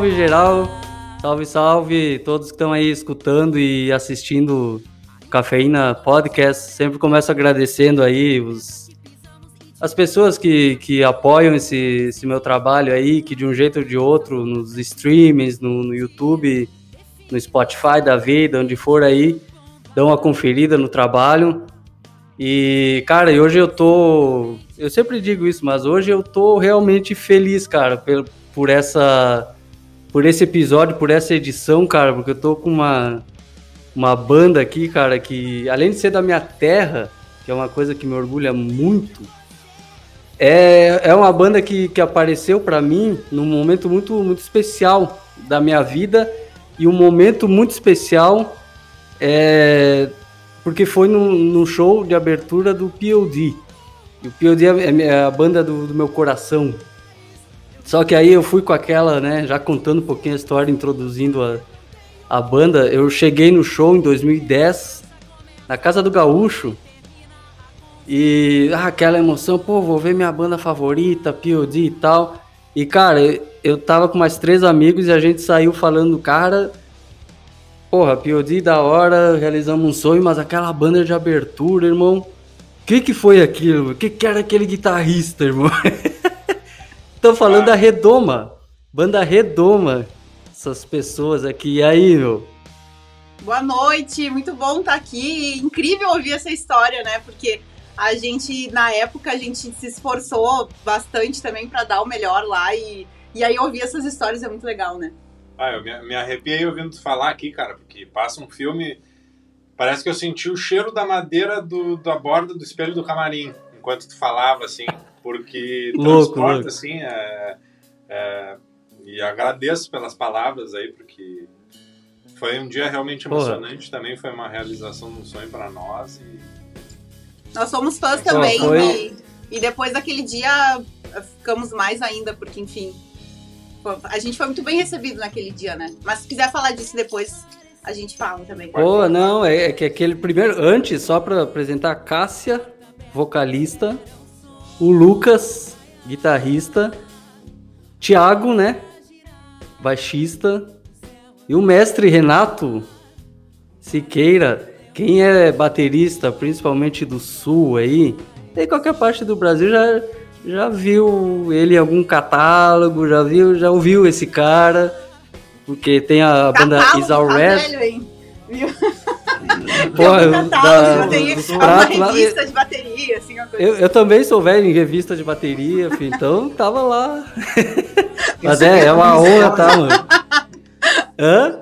Salve, geral. Salve, salve todos que estão aí escutando e assistindo Cafeína Podcast. Sempre começo agradecendo aí os, as pessoas que, que apoiam esse, esse meu trabalho aí, que de um jeito ou de outro, nos streams, no, no YouTube, no Spotify da vida, onde for aí, dão uma conferida no trabalho. E, cara, hoje eu tô. Eu sempre digo isso, mas hoje eu tô realmente feliz, cara, por, por essa por esse episódio, por essa edição, cara, porque eu tô com uma, uma banda aqui, cara, que além de ser da minha terra, que é uma coisa que me orgulha muito, é, é uma banda que, que apareceu para mim num momento muito, muito especial da minha vida e um momento muito especial é, porque foi no, no show de abertura do POD. E o POD é, é a banda do, do meu coração, só que aí eu fui com aquela, né, já contando um pouquinho a história, introduzindo a, a banda. Eu cheguei no show em 2010, na Casa do Gaúcho, e ah, aquela emoção, pô, vou ver minha banda favorita, POD e tal. E cara, eu tava com mais três amigos e a gente saiu falando, cara, porra, POD da hora, realizamos um sonho, mas aquela banda de abertura, irmão, o que que foi aquilo? O que que era aquele guitarrista, irmão? Tô falando ah. da Redoma. Banda Redoma. Essas pessoas aqui. E aí, meu? Boa noite, muito bom estar tá aqui. Incrível ouvir essa história, né? Porque a gente, na época, a gente se esforçou bastante também para dar o melhor lá. E, e aí ouvir essas histórias é muito legal, né? Ah, eu me, me arrepiei ouvindo tu falar aqui, cara, porque passa um filme. Parece que eu senti o cheiro da madeira do, da borda do espelho do camarim enquanto tu falava, assim porque louco, transporta, louco. assim, é, é, e agradeço pelas palavras aí, porque foi um dia realmente emocionante Porra. também, foi uma realização de um sonho para nós. E... Nós somos fãs também, foi... e, e depois daquele dia ficamos mais ainda, porque enfim, a gente foi muito bem recebido naquele dia, né? Mas se quiser falar disso depois, a gente fala também. Pô, não, é, é que aquele primeiro, antes, só para apresentar a Cássia, vocalista, o Lucas, guitarrista, Thiago, né? Baixista, e o mestre Renato Siqueira, quem é baterista, principalmente do sul aí, em qualquer parte do Brasil já, já viu ele em algum catálogo, já viu, já ouviu esse cara, porque tem a banda catálogo, Is All tá Red. Velho, hein? Viu? Pô, eu, da, uma revista de bateria, assim, uma coisa eu, eu também sou velho em revista de bateria, filho, então tava lá. Mas é, é uma honra, tá, mano? Hã?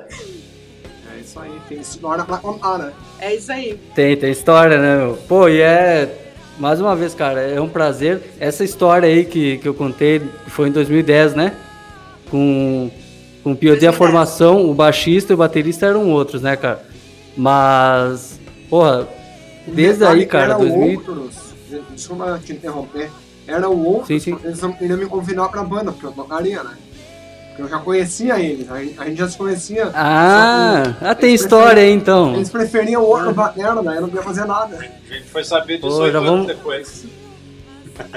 É isso aí, tem história pra contar, né? É isso aí. Tem, tem história, né, meu? Pô, e é. Mais uma vez, cara, é um prazer. Essa história aí que, que eu contei, foi em 2010, né? Com, com o POD a formação, o baixista e o baterista eram outros, né, cara? Mas, porra, desde aí, cara, 2000... Outros, desculpa te interromper, era o outro, sim, sim. eles iriam me convidar pra banda, porque eu tocaria, né? Porque eu já conhecia eles, a gente, já se conhecia. Ah, ah tem história aí então. Eles preferiam o outro batera, né? Eu não podia fazer nada. A gente foi saber disso Pô, já vamos... depois.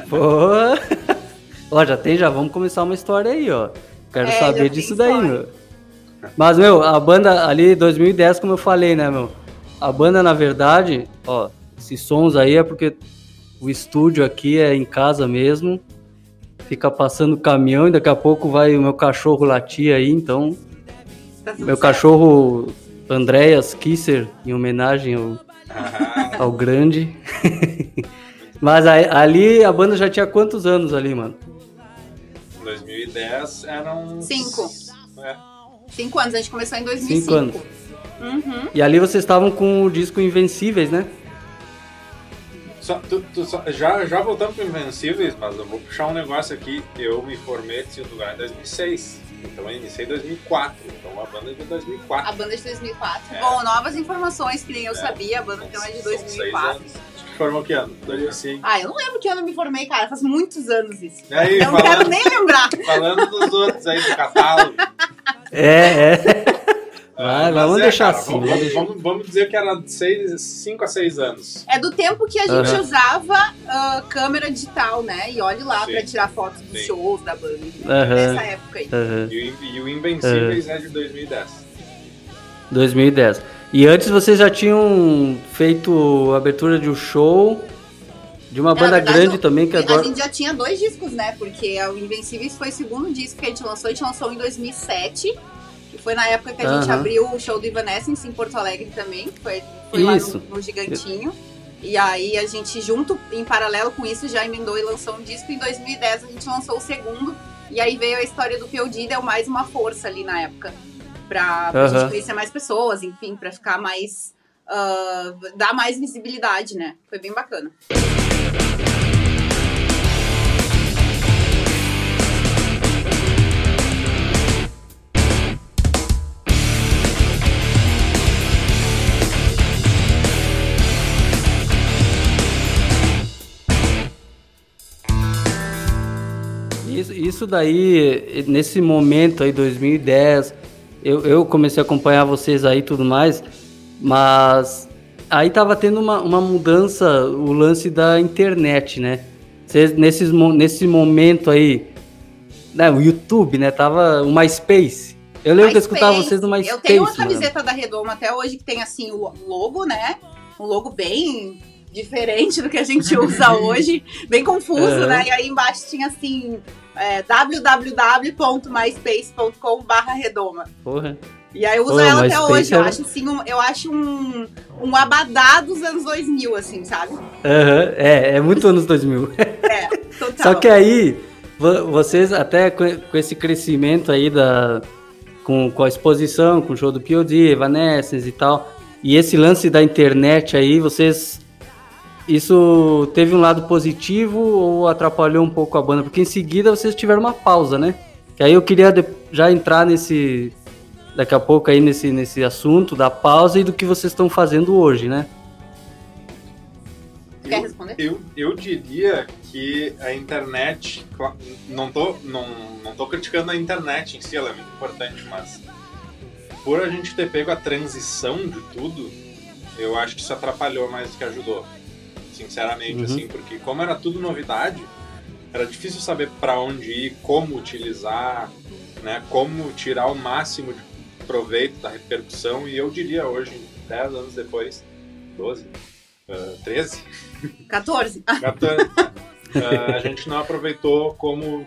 Pô, ó, já tem, já vamos começar uma história aí, ó. Quero é, saber disso daí, meu. Mas, meu, a banda ali, 2010, como eu falei, né, meu? A banda, na verdade, ó, esses sons aí é porque o estúdio aqui é em casa mesmo. Fica passando caminhão e daqui a pouco vai o meu cachorro latir aí, então. Tá meu certo. cachorro Andreas Kisser, em homenagem ao, ao grande. Mas aí, ali a banda já tinha quantos anos ali, mano? 2010 eram. Cinco. É. Cinco anos, a gente começou em 2005. Cinco anos. Uhum. E ali vocês estavam com o disco Invencíveis, né? Só, tu, tu, só, já, já voltando para Invencíveis, mas eu vou puxar um negócio aqui. Eu me formei em lugar em 2006. Então eu iniciei em 2004. Então a banda é de 2004. A banda é de 2004. É. Bom, novas informações que nem eu é. sabia. A banda então é de 2004 formou que ano? 2005. Ah, eu não lembro que ano eu me formei, cara. Faz muitos anos isso. Aí, eu falando, não quero nem lembrar. Falando dos outros aí do catálogo. É, é. Vai, vamos é, deixar cara, assim. Vamos, vamos, vamos, vamos, dizer que era 5 a 6 anos. É do tempo que a gente uhum. usava uh, câmera digital, né? E olhe lá pra tirar fotos dos Sim. shows da banda. Uhum. Nessa época aí. Uhum. E, e, o Invencíveis é de 2010. 2010. E antes vocês já tinham feito abertura de um show de uma banda verdade, grande também que agora. A gente já tinha dois discos, né? Porque o Invencíveis foi o segundo disco que a gente lançou. A gente lançou em 2007. Que foi na época que a gente abriu o show do Evanescence em Porto Alegre também. Foi, foi lá no, no Gigantinho. E aí a gente, junto, em paralelo com isso, já emendou e lançou um disco. Em 2010 a gente lançou o segundo. E aí veio a história do POD, deu mais uma força ali na época. Pra, pra uhum. gente conhecer mais pessoas, enfim, pra ficar mais. Uh, dar mais visibilidade, né? Foi bem bacana. Isso, isso daí, nesse momento aí, 2010, eu, eu comecei a acompanhar vocês aí e tudo mais, mas aí tava tendo uma, uma mudança, o lance da internet, né? Vocês, nesses, nesse momento aí, né, o YouTube, né? Tava o MySpace. Eu lembro MySpace. que eu escutava vocês no MySpace. Eu tenho uma camiseta mano. da Redoma até hoje que tem assim o logo, né? Um logo bem diferente do que a gente usa hoje, bem confuso, uhum. né? E aí embaixo tinha assim é, www.myspace.com barra redoma. Porra. E aí eu uso Pô, ela até hoje. Eu acho assim, um, eu acho um, um abadá dos anos 2000, assim, sabe? Uhum. É, é muito anos 2000. É, total. Só que aí, vocês até com esse crescimento aí da... Com, com a exposição, com o show do POD, Evanescence e tal, e esse lance da internet aí, vocês isso teve um lado positivo ou atrapalhou um pouco a banda? Porque em seguida vocês tiveram uma pausa, né? Que aí eu queria já entrar nesse daqui a pouco aí nesse, nesse assunto da pausa e do que vocês estão fazendo hoje, né? Quer responder? Eu, eu diria que a internet, não tô, não, não tô criticando a internet em si, ela é muito importante, mas por a gente ter pego a transição de tudo, eu acho que isso atrapalhou mais do que ajudou sinceramente, uhum. assim, porque como era tudo novidade, era difícil saber para onde ir, como utilizar, né, como tirar o máximo de proveito da repercussão, e eu diria hoje, 10 anos depois, 12, uh, 13? 14. 14. uh, a gente não aproveitou como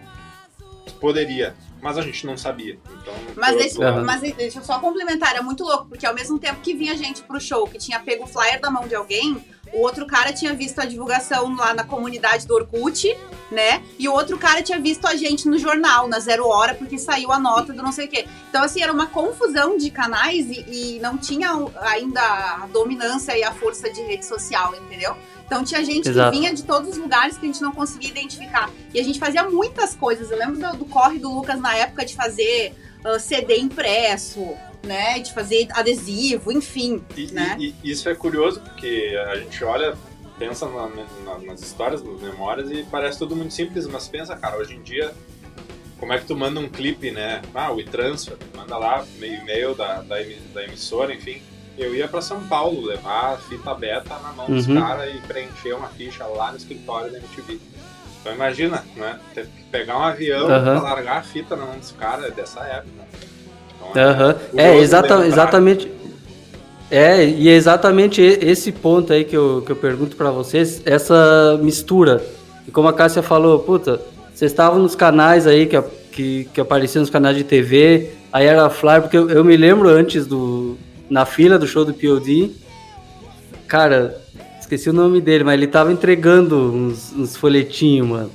poderia, mas a gente não sabia. Então, mas, deixa, mas deixa eu só complementar, era muito louco, porque ao mesmo tempo que vinha gente pro show que tinha pego o flyer da mão de alguém, o outro cara tinha visto a divulgação lá na comunidade do Orkut, né? E o outro cara tinha visto a gente no jornal, na Zero Hora, porque saiu a nota do não sei o quê. Então, assim, era uma confusão de canais e, e não tinha ainda a dominância e a força de rede social, entendeu? Então tinha gente Exato. que vinha de todos os lugares que a gente não conseguia identificar. E a gente fazia muitas coisas. Eu lembro do, do corre do Lucas na época de fazer uh, CD impresso, né? De fazer adesivo, enfim. E, né? e, e isso é curioso porque a gente olha, pensa na, na, nas histórias, nas memórias e parece tudo muito simples, mas pensa, cara, hoje em dia como é que tu manda um clipe, né? Ah, o e-transfer, manda lá, e-mail da, da, da, emissora, enfim. Eu ia para São Paulo levar a fita beta na mão uhum. dos caras e preencher uma ficha lá no escritório da MTV. Então imagina, né? Ter que pegar um avião uhum. pra largar a fita na mão dos caras dessa época. Uhum. É, exata, exatamente. É, e é exatamente esse ponto aí que eu, que eu pergunto para vocês, essa mistura. E como a Cássia falou, puta, vocês estavam nos canais aí que, que, que apareciam nos canais de TV, aí era flyer, porque eu, eu me lembro antes do. Na fila do show do POD, cara, esqueci o nome dele, mas ele tava entregando uns, uns folhetinhos, mano.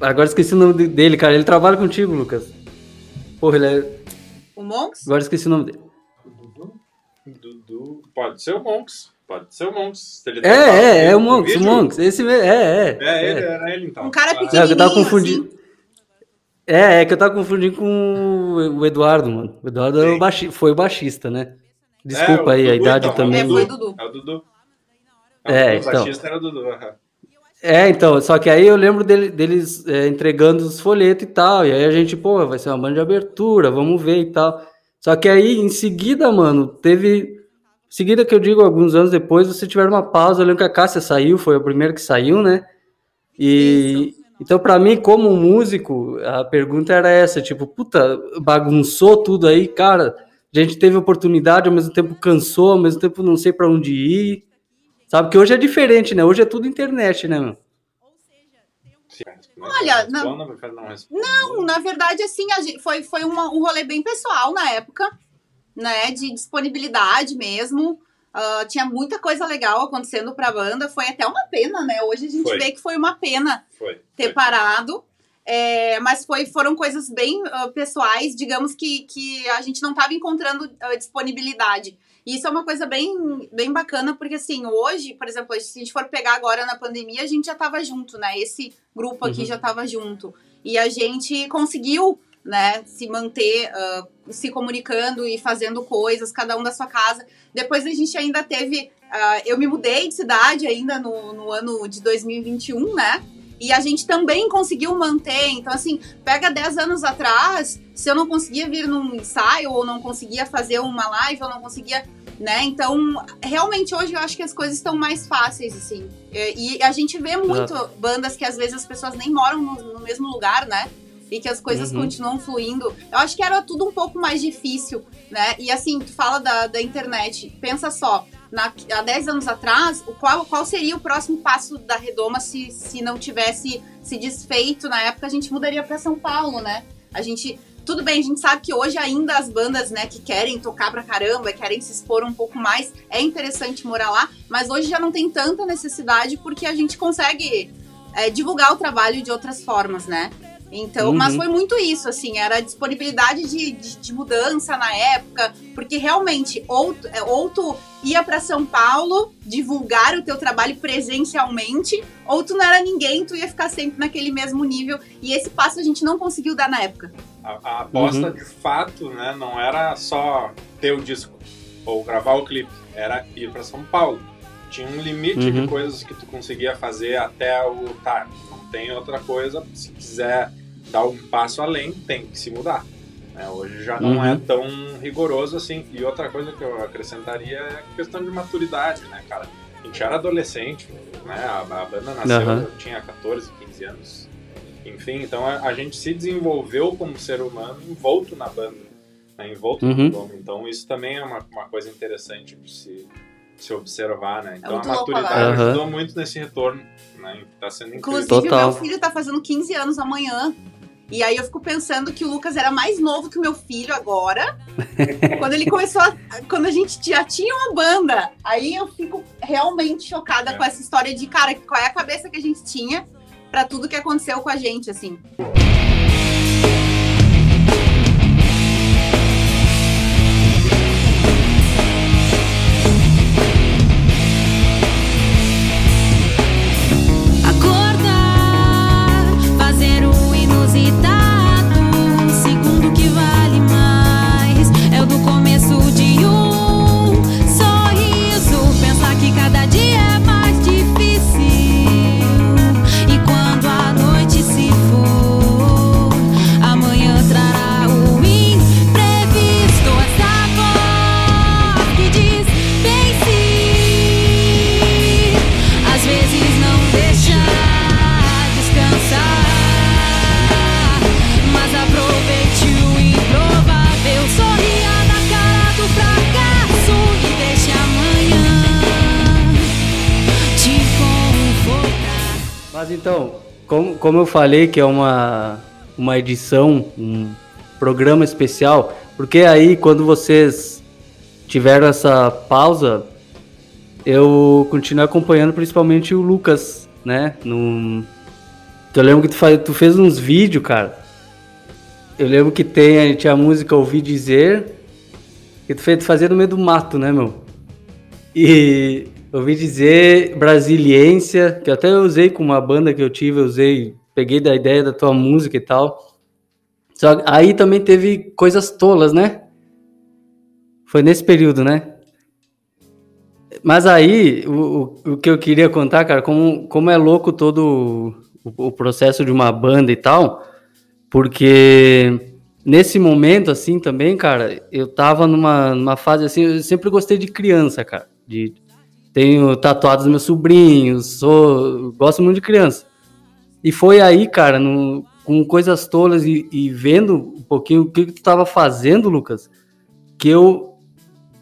Agora esqueci o nome dele, cara. Ele trabalha contigo, Lucas. Porra, ele é. O Monks? Agora esqueci o nome dele. Dudu. Pode ser o Monks. Pode ser o Monks. Ele é, é, é o Monks, o Monks. Esse mesmo. É, é. É, ele, era ele então. Um cara pequenininho. É, que eu tava confundindo. Assim. É, é que eu tava confundindo com o Eduardo, mano. O Eduardo é o baixi... foi o baixista, né? Desculpa é, aí, Dudu, a idade então, também. É, foi o Dudu. É o Dudu. É, o então. baixista era o Dudu, uhum. É, então, só que aí eu lembro dele, deles é, entregando os folhetos e tal, e aí a gente, pô, vai ser uma banda de abertura, vamos ver e tal. Só que aí, em seguida, mano, teve. Em seguida que eu digo, alguns anos depois, você tiver uma pausa. Eu lembro que a Cássia saiu, foi a primeira que saiu, né? E. Isso. Então, para mim, como músico, a pergunta era essa, tipo, puta, bagunçou tudo aí, cara. A gente teve oportunidade, ao mesmo tempo cansou, ao mesmo tempo não sei para onde ir. Sabe que hoje é diferente, né? Hoje é tudo internet, né, meu? Olha, não, não, na verdade, assim, gente, foi, foi uma, um rolê bem pessoal na época, né? De disponibilidade mesmo. Uh, tinha muita coisa legal acontecendo pra banda. Foi até uma pena, né? Hoje a gente foi. vê que foi uma pena foi, ter foi. parado. É, mas foi, foram coisas bem uh, pessoais, digamos que, que a gente não estava encontrando uh, disponibilidade. E isso é uma coisa bem, bem bacana, porque assim, hoje, por exemplo, se a gente for pegar agora na pandemia, a gente já estava junto, né? Esse grupo aqui uhum. já estava junto. E a gente conseguiu, né, se manter, uh, se comunicando e fazendo coisas, cada um da sua casa. Depois a gente ainda teve. Uh, eu me mudei de cidade ainda no, no ano de 2021, né? E a gente também conseguiu manter. Então, assim, pega 10 anos atrás, se eu não conseguia vir num ensaio, ou não conseguia fazer uma live, ou não conseguia. Né? Então, realmente hoje eu acho que as coisas estão mais fáceis, assim. E, a gente vê muito bandas que às vezes as pessoas nem moram no, no mesmo lugar, né? E que as coisas uhum. continuam fluindo. Eu acho que era tudo um pouco mais difícil, né? E assim, tu fala da, da internet. Pensa só, na, há 10 anos atrás, o qual, qual seria o próximo passo da Redoma se, se não tivesse se desfeito na época, a gente mudaria para São Paulo, né? A gente. Tudo bem, a gente sabe que hoje ainda as bandas, né, que querem tocar pra caramba, querem se expor um pouco mais, é interessante morar lá, mas hoje já não tem tanta necessidade porque a gente consegue é, divulgar o trabalho de outras formas, né? Então, uhum. mas foi muito isso, assim, era a disponibilidade de, de, de mudança na época, porque realmente, ou, é, ou tu ia para São Paulo divulgar o teu trabalho presencialmente, ou tu não era ninguém, tu ia ficar sempre naquele mesmo nível, e esse passo a gente não conseguiu dar na época. A, a aposta, uhum. de fato, né, não era só ter o disco, ou gravar o clipe, era ir para São Paulo. Tinha um limite uhum. de coisas que tu conseguia fazer até o... Tá, não tem outra coisa, se quiser dar um passo além, tem que se mudar. Né? Hoje já não é uhum. é tão rigoroso assim. E outra coisa que eu acrescentaria é a questão de maturidade, né, cara? A gente era adolescente, né? A, a banda nasceu, uhum. eu tinha 14, 15 anos. Enfim, então a, a, gente se desenvolveu como ser humano envolto na banda, né? envolto uhum. no nome. Então isso também é uma, uma coisa interessante de se, se observar, né? Então é a maturidade ajudou muito nesse retorno, né? Tá sendo incrível. Inclusive, Total. meu filho tá fazendo 15 anos amanhã. E aí eu fico pensando que o Lucas era mais novo que o meu filho agora. quando ele começou a, Quando a gente já tinha uma banda. Aí eu fico realmente chocada é. com essa história de, cara, qual é a cabeça que a gente tinha para tudo que aconteceu com a gente, assim. Então, como, como eu falei que é uma, uma edição, um programa especial, porque aí quando vocês tiveram essa pausa, eu continuei acompanhando principalmente o Lucas, né? No... Eu lembro que tu, faz, tu fez uns vídeos, cara. Eu lembro que tem, tinha a música Ouvi Dizer, que tu fez fazer no meio do mato, né, meu? E ouvi dizer Brasiliência, que até eu usei com uma banda que eu tive, eu usei, peguei da ideia da tua música e tal. Só aí também teve coisas tolas, né? Foi nesse período, né? Mas aí, o, o que eu queria contar, cara, como, como é louco todo o, o processo de uma banda e tal, porque nesse momento, assim, também, cara, eu tava numa, numa fase assim, eu sempre gostei de criança, cara. De, tenho tatuados meus sobrinhos, sou, gosto muito de criança. E foi aí, cara, no, com coisas tolas e, e, vendo um pouquinho o que, que tu tava fazendo, Lucas, que eu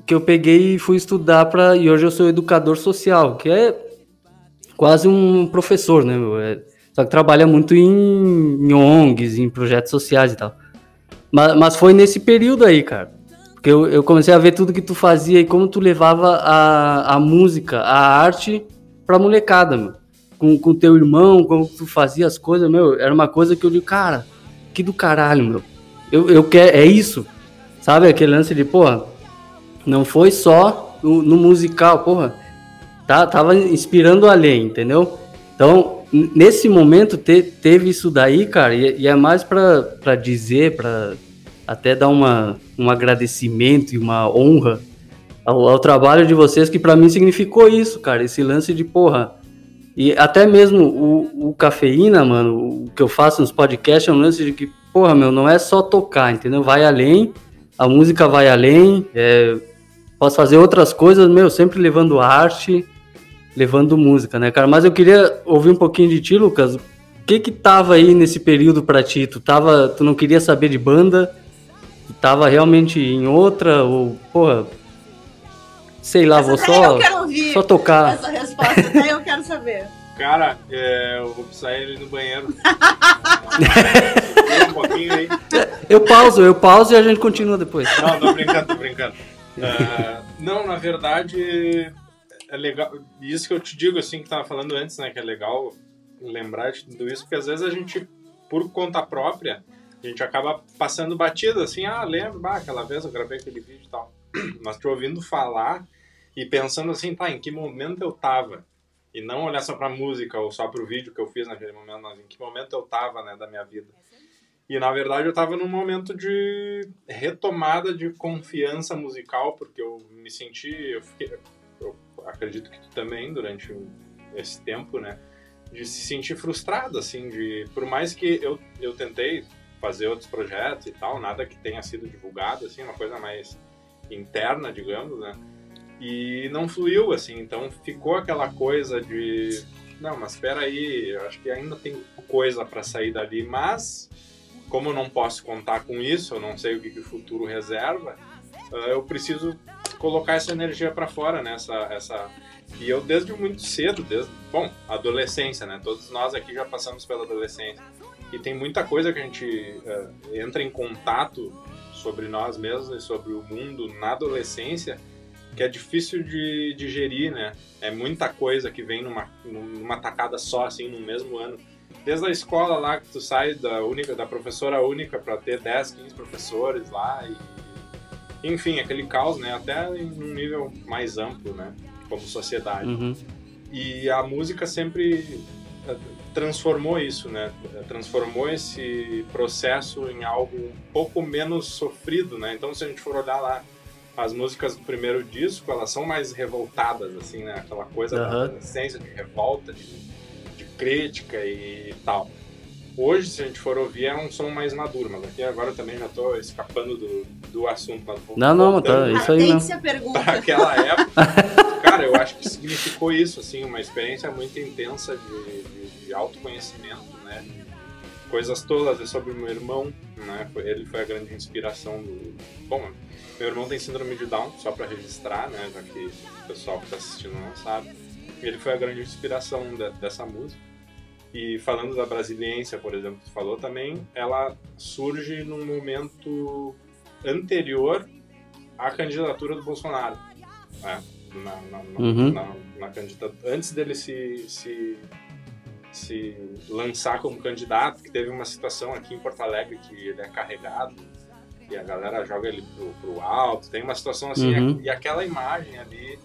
que eu peguei e fui estudar para e hoje eu sou educador social, que é quase um professor, né? É, só que trabalha muito em, em ONGs, em projetos sociais e tal. Mas, mas foi nesse período aí, cara. Porque eu, eu, comecei a ver tudo que tu fazia e como tu levava a, a música, a arte pra molecada, meu. Com, com teu irmão, como tu fazia as coisas, meu. Era uma coisa que eu digo, cara, que do caralho, meu. Eu, eu quero, é isso. Sabe aquele lance de, porra, não foi só no, no musical, porra. Tá, tava inspirando além, entendeu? Então, nesse momento te, teve isso daí, cara, e, e é mais para dizer, para até dar uma, um agradecimento e uma honra ao, ao trabalho de vocês, que para mim significou isso, cara, esse lance de porra. E até mesmo o, o cafeína, mano, o que eu faço nos podcasts é um lance de que, porra, meu, não é só tocar, entendeu? Vai além, a música vai além, é, posso fazer outras coisas, meu, sempre levando arte, levando música, né, cara? Mas eu queria ouvir um pouquinho de ti, Lucas. O que que tava aí nesse período pra ti? Tu, tava, tu não queria saber de banda? Tava realmente em outra? Ou, porra, sei lá, essa vou só, só tocar. Essa resposta até eu quero saber. Cara, é, eu vou precisar ir no banheiro. um pouquinho aí. Eu pauso, eu pauso e a gente continua depois. Não, tô brincando, tô brincando. Uh, não, na verdade, é legal. Isso que eu te digo, assim, que tava falando antes, né? Que é legal lembrar de tudo isso, porque às vezes a gente, por conta própria, a gente acaba passando batido, assim, ah, lembro, bah, aquela vez eu gravei aquele vídeo e tal. Mas te ouvindo falar e pensando assim, tá, em que momento eu tava? E não olhar só pra música ou só pro vídeo que eu fiz naquele momento, mas em que momento eu tava, né, da minha vida. E na verdade eu tava num momento de retomada de confiança musical, porque eu me senti, eu fiquei, acredito que tu também, durante esse tempo, né? De se sentir frustrado, assim, de... Por mais que eu, eu tentei fazer outros projetos e tal, nada que tenha sido divulgado, assim, uma coisa mais interna, digamos, né? E não fluiu, assim, então ficou aquela coisa de... Não, mas espera aí, acho que ainda tem coisa para sair dali, mas como eu não posso contar com isso, eu não sei o que, que o futuro reserva, eu preciso colocar essa energia para fora, né? Essa, essa... E eu desde muito cedo, desde, bom, adolescência, né? Todos nós aqui já passamos pela adolescência. E tem muita coisa que a gente uh, entra em contato sobre nós mesmos e sobre o mundo na adolescência que é difícil de digerir, né? É muita coisa que vem numa, numa tacada só, assim, no mesmo ano. Desde a escola lá que tu sai da única da professora única para ter 10, 15 professores lá e enfim, aquele caos, né? Até em um nível mais amplo, né? Como sociedade. Uhum. E a música sempre eh, transformou isso, né? Transformou esse processo em algo um pouco menos sofrido, né? Então, se a gente for olhar lá as músicas do primeiro disco, elas são mais revoltadas, assim, né? Aquela coisa uhum. da adolescência, de revolta, de, de crítica e tal. Hoje, se a gente for ouvir, é um som mais maduro, mas aqui agora eu também já tô escapando do, do assunto. Mas não, não, tá, isso aí não. pergunta. Para aquela época, cara, eu acho que significou isso, assim, uma experiência muito intensa de, de, de autoconhecimento, né? Coisas todas é sobre o meu irmão, né? Ele foi a grande inspiração do... Bom, meu irmão tem síndrome de Down, só para registrar, né? Já que o pessoal que tá assistindo não sabe. Ele foi a grande inspiração de, dessa música. E falando da brasiliense, por exemplo, que tu falou também, ela surge num momento anterior à candidatura do Bolsonaro. Né? Na, na, uhum. na candidatura, antes dele se, se, se lançar como candidato, que teve uma situação aqui em Porto Alegre que ele é carregado e a galera joga ele pro, pro alto. Tem uma situação assim, uhum. e aquela imagem ali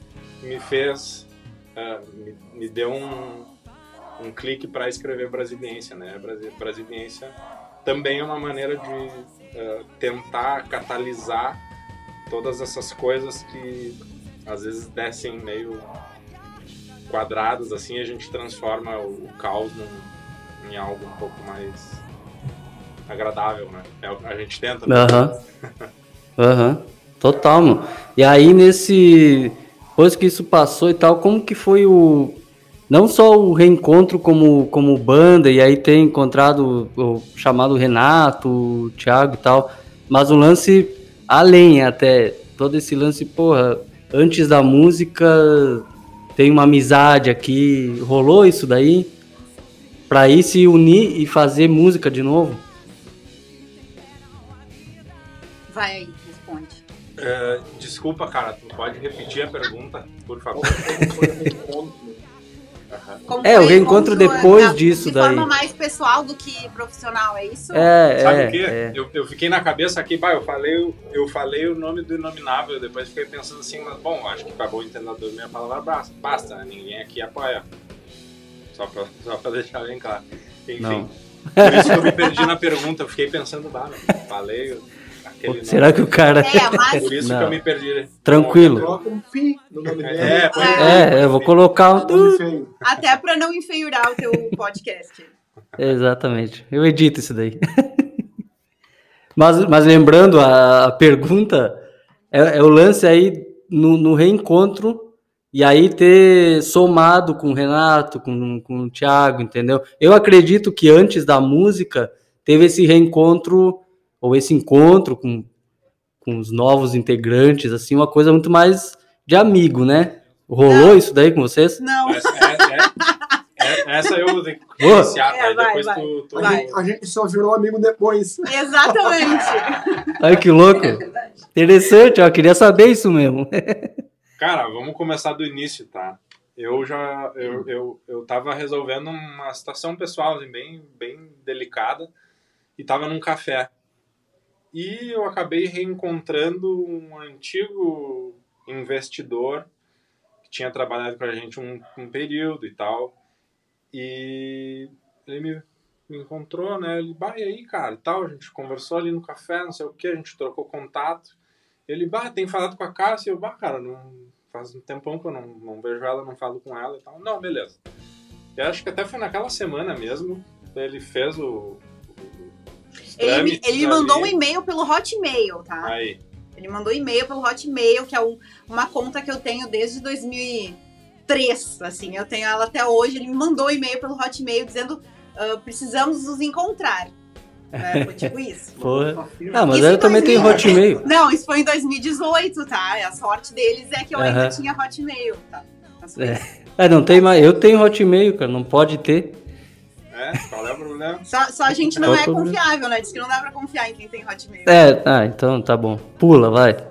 me fez, uh, me, me deu um, um clique para escrever Brasiliense, né? Brasiliense também é uma maneira de uh, tentar catalisar todas essas coisas que às vezes descem meio quadradas assim, a gente transforma o, o caos num, em algo um pouco mais agradável, né? É o que a gente tenta. Aham. Aham. Total, mano. E aí, nesse. Depois que isso passou e tal, como que foi o. Não só o reencontro como, como banda, e aí ter encontrado o chamado Renato, o Thiago e tal, mas o lance além até. Todo esse lance, porra, antes da música tem uma amizade aqui. Rolou isso daí? Pra ir se unir e fazer música de novo? Vai aí, responde. É, desculpa, cara, tu pode repetir a pergunta, por favor? Como É, o reencontro depois disso de daí. forma mais pessoal do que profissional, é isso? É, Sabe é, o quê? é. Eu, eu fiquei na cabeça aqui, bah, eu falei, o- eu falei o nome do Inominável, depois fiquei pensando assim, mas bom, acho que pra bom entendedor minha palavra basta, basta né? Ninguém aqui apoia. Só pra, só pra deixar bem claro. Enfim, Não. por isso que eu me perdi na pergunta, eu fiquei pensando, bah, falei aquele Será que o cara. É, mas Por isso Não. que eu me perdi. Tranquilo. Coloca um pi no nome dele. É, põe- É, eu vou colocar um. Feio. até pra não enfeiurar o teu podcast. Exatamente. Eu edito isso daí. mas, mas lembrando a, a pergunta, é, é o lance aí no, no reencontro e aí ter somado com o Renato, com, com o Thiago, entendeu? Eu acredito que antes da música teve esse reencontro ou esse encontro com, com os novos integrantes, assim, uma coisa muito mais de amigo, né? Rolou isso daí com vocês? Não, Essa, é- é- é- essa eu vou ter que iniciar, É, aí vai, depois vai. tu, tu- A Vai. gente, a gente só virou amigo depois. exatamente. Ai, que louco! Interessante, ó, queria saber isso mesmo. Cara, vamos começar do início, tá? Eu já eu, eu, eu tava resolvendo uma situação pessoal assim, bem, bem delicada e tava num café. E eu acabei reencontrando um antigo investidor que tinha trabalhado com a gente um, um período e tal. E ele me, me encontrou, né? Ele, bah, e aí, cara, e tal, a gente conversou ali no café, não sei o que, a gente trocou contato. Ele, bah, tem falado com a Cássia? Eu, bah, cara, não, faz um tempão que eu não, não vejo ela, não falo com ela e tal. Não, beleza. Eu acho que até foi naquela semana mesmo, ele fez o... Ele, ele me mandou um e-mail pelo Hotmail, tá? Aí, Ele mandou e-mail pelo Hotmail, que é um- uma conta que eu tenho desde 2003, assim, eu tenho ela até hoje. Ele me mandou um e-mail pelo Hotmail dizendo "Ah, precisamos nos encontrar. É, foi tipo isso. Porra. Ah, mas Isso eu também tenho 2000. Hotmail. Não, isso foi em 2018, tá? A sorte deles é que eu ainda tinha Hotmail, tá? Foi É. É, não tem mais. Eu tenho Hotmail, cara, não pode ter. É, qual é o problema? Só, só a gente não é problema? confiável, né? Diz que não dá pra confiar em quem tem Hotmail. É, ah, então tá bom. Pula, vai.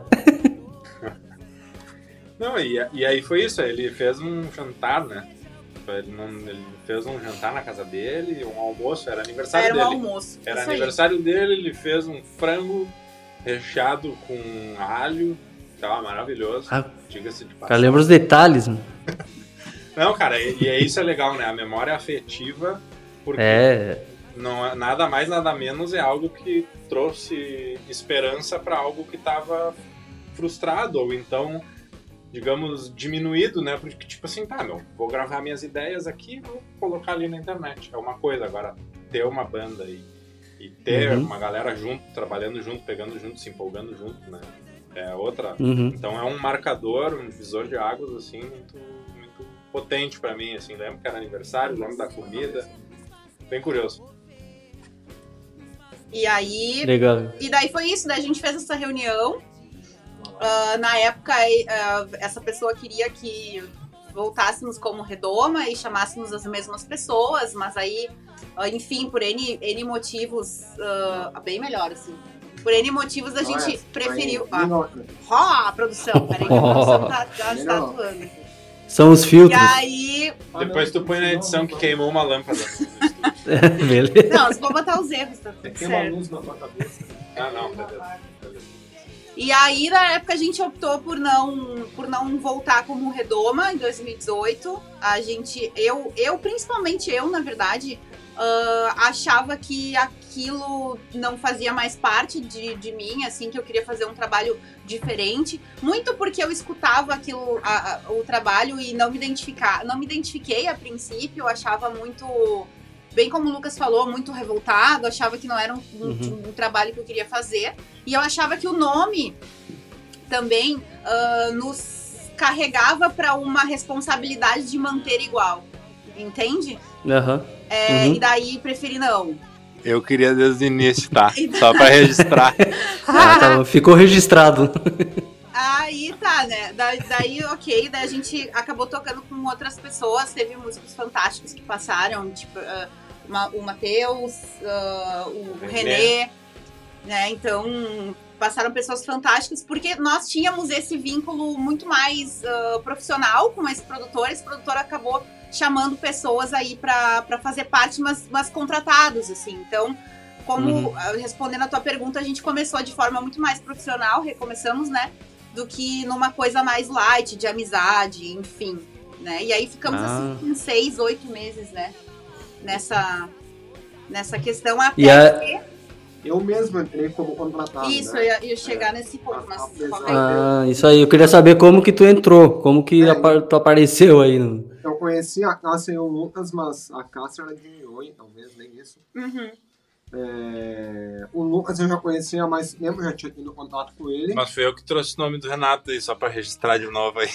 Não, e, e aí foi isso, ele fez um jantar, né? Ele, não, ele fez um jantar na casa dele, um almoço, era aniversário Era um dele. almoço. Era isso aí. aniversário dele, ele fez um frango recheado com alho, tava maravilhoso, Ah, diga-se de passagem. lembra os detalhes, mano. Não, cara, e, e é isso é legal, né? A memória afetiva, porque É, não é- nada mais, nada menos é algo que trouxe esperança para algo que estava frustrado, ou então, digamos, diminuído, né? Porque, tipo assim, tá, meu, vou gravar minhas ideias aqui e vou colocar ali na internet. É uma coisa, agora, ter uma banda e, e ter Uhum. uma galera junto, trabalhando junto, pegando junto, se empolgando junto, né? É outra. uhum. Então é um marcador, um divisor de águas, assim, muito, muito potente para mim, assim. Lembro que era aniversário, lembro da comida. Bem curioso. E aí, legal. E daí foi isso, daí a gente fez essa reunião. Ah, na época, ah, essa pessoa queria que voltássemos como redoma e chamássemos as mesmas pessoas, mas aí, ah, enfim, por N, N motivos, ah, bem melhor, assim. Por N motivos a gente preferiu. Ah, ó, a produção, peraí, que a produção tá, já está Melhor. atuando. São os E filtros. aí. Depois tu põe na edição que queimou uma lâmpada. Beleza. Não, se vou botar os erros, tá tudo uma certo. luz na tua cabeça. Ah, não, beleza. E aí, na época, a gente optou por não, por não voltar como redoma em 2018. A gente, eu, eu principalmente eu, na verdade, ah, achava que aquilo não fazia mais parte de, de mim, assim, que eu queria fazer um trabalho diferente. Muito porque eu escutava aquilo, a- a- o trabalho e não me identificar, não me identifiquei a princípio, eu achava muito bem como o Lucas falou, muito revoltado, achava que não era um, uhum. um, um trabalho que eu queria fazer. E eu achava que o nome também uh, nos carregava para uma responsabilidade de manter igual. Entende? Uhum. É, uhum. E daí preferi não. Eu queria desde o início, tá? Só para registrar. ah, tá, ficou registrado. Aí tá, né? Daí, daí, ok, daí a gente acabou tocando com outras pessoas, teve músicos fantásticos que passaram, tipo, uh, o Matheus, uh, o René. René, né? Então, passaram pessoas fantásticas, porque nós tínhamos esse vínculo muito mais uh, profissional com esse produtor. Esse produtor acabou chamando pessoas aí para fazer parte, mas, mas contratados, assim. Então, como uhum. respondendo a tua pergunta, a gente começou de forma muito mais profissional, recomeçamos, né? Do que numa coisa mais light, de amizade, enfim. Né? E aí ficamos ah. assim, uns seis, oito meses, né? Nessa, nessa questão até e a... Eu mesmo entrei como contratado. Isso, né? eu ia, ia chegar é. nesse ponto, mas. Ah, isso aí, eu queria saber como que tu entrou, como que é, tu apareceu aí. No... Eu conheci a Cássia e o Lucas, mas a Cássia era de Oi, talvez, nem isso. Uhum. É, o Lucas eu já conhecia há mais tempo, já tinha tido contato com ele. Mas foi eu que trouxe o nome do Renato aí, só para registrar de novo aí.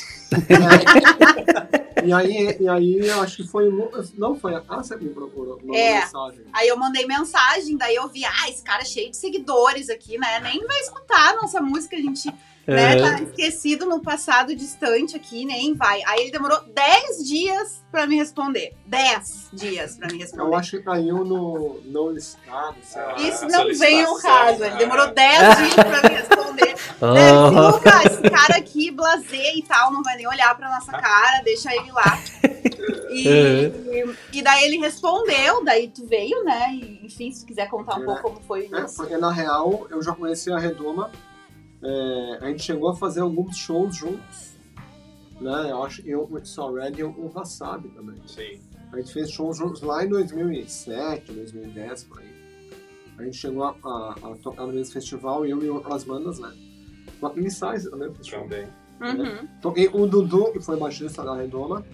É, e aí, e aí eu acho que foi o Lucas, não foi a Cássia que me procurou, é, mensagem. Aí eu mandei mensagem, daí eu vi, ah, esse cara é cheio de seguidores aqui, né? Nem vai escutar a nossa música, a gente né? Tá esquecido no passado distante aqui, nem vai. Aí ele demorou 10 dias pra me responder. 10 dias pra me responder. Eu acho que caiu no, no listado. Isso não vem ao caso. Ele demorou 10 dias pra me responder. Oh. Lucas, esse cara aqui, blazer e tal, não vai nem olhar pra nossa cara, deixa ele lá. E, uhum. e, e, daí ele respondeu, daí tu veio, né? E, enfim, se quiser contar um é, pouco como foi é, isso. Porque na real eu já conheci a Redoma é, a gente chegou a fazer alguns shows juntos. Né? Eu acho eu, o It's Already, o Wasabi também. Sim. A gente fez shows juntos lá em 2007, 2010, por aí. A gente chegou a, a, a tocar no mesmo festival, eu e outras bandas, né? Uma Size também. Também. Uhum. Toquei o Dudu, que foi baixista da Redoma,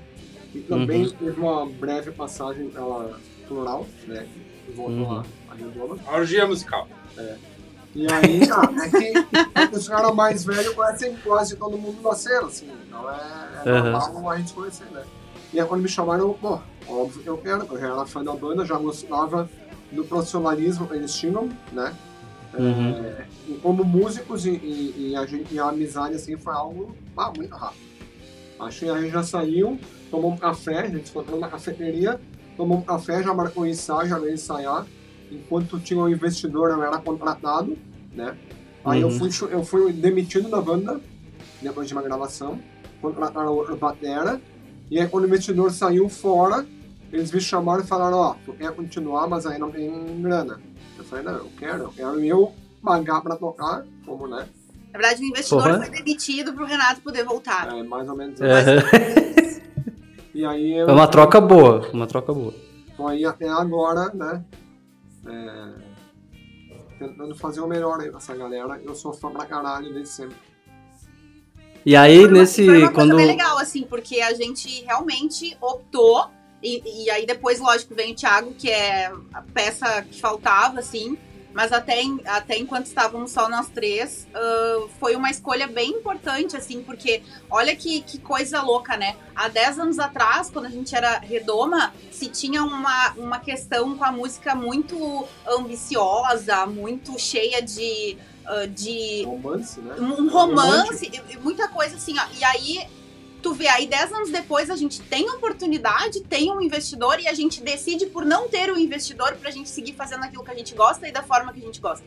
e também uhum. teve uma breve passagem pela Plural, né? Que voltou uhum. a Redoma. A orgia musical. É. E aí, ah, é que os caras mais velhos conhecem quase todo mundo da cena, assim. Então é, é normal uhum. a gente conhecer, né? E aí quando me chamaram, pô, óbvio que eu quero, eu já era fã da banda, já gostava do profissionalismo que eles tinham, né? Uhum. É, e como músicos e, e, e, a e a amizade assim foi algo ah, muito rápido. Acho que a gente já saiu, tomou um café, a gente foi na cafeteria, tomou um café, já marcou ensaio, já veio ensaiar enquanto tinha um investidor, eu era contratado, né? Aí uhum. eu, fui, eu fui demitido da banda, depois de uma gravação, contrataram outro batera, e aí quando o investidor saiu fora, eles me chamaram e falaram, ó, oh, tu quer continuar, mas aí não tem grana. Eu falei, não, eu quero, eu quero eu pagar pra tocar, como, né? Na verdade, o investidor Porra. foi demitido pro Renato poder voltar. É, mais ou menos. É. e aí eu... É uma troca boa, uma troca boa. Então aí até agora, né, é, tentando fazer o melhor aí pra essa galera. Eu sou fã pra caralho desde sempre. E aí, foi nesse. Foi uma quando... coisa bem legal, assim, porque a gente realmente optou. E, e aí depois, lógico, vem o Thiago, que é a peça que faltava, assim. Mas até, até enquanto estávamos só nós três, uh, foi uma escolha bem importante, assim, porque olha que, que coisa louca, né? Há 10 anos atrás, quando a gente era redoma, se tinha uma, uma questão com a música muito ambiciosa, muito cheia de. Uh, de romance, né? Um romance, muita coisa assim, ó. E aí tu vê aí 10 anos depois a gente tem oportunidade, tem um investidor e a gente decide por não ter o um investidor pra gente seguir fazendo aquilo que a gente gosta e da forma que a gente gosta.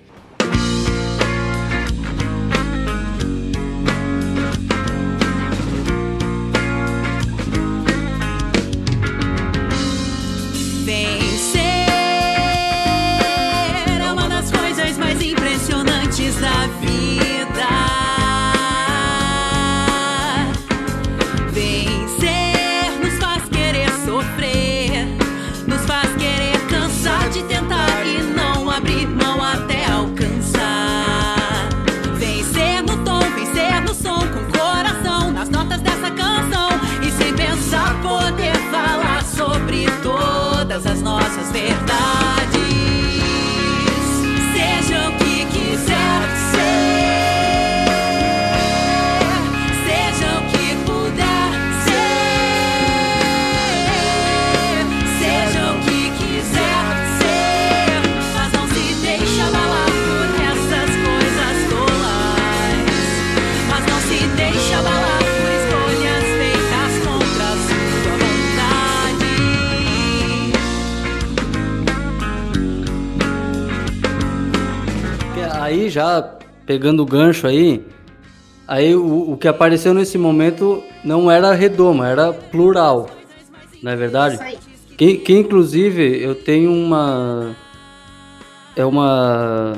Aí já pegando o gancho aí, aí o, o que apareceu nesse momento não era redoma, era plural, não é verdade? Que, que inclusive eu tenho uma. É uma.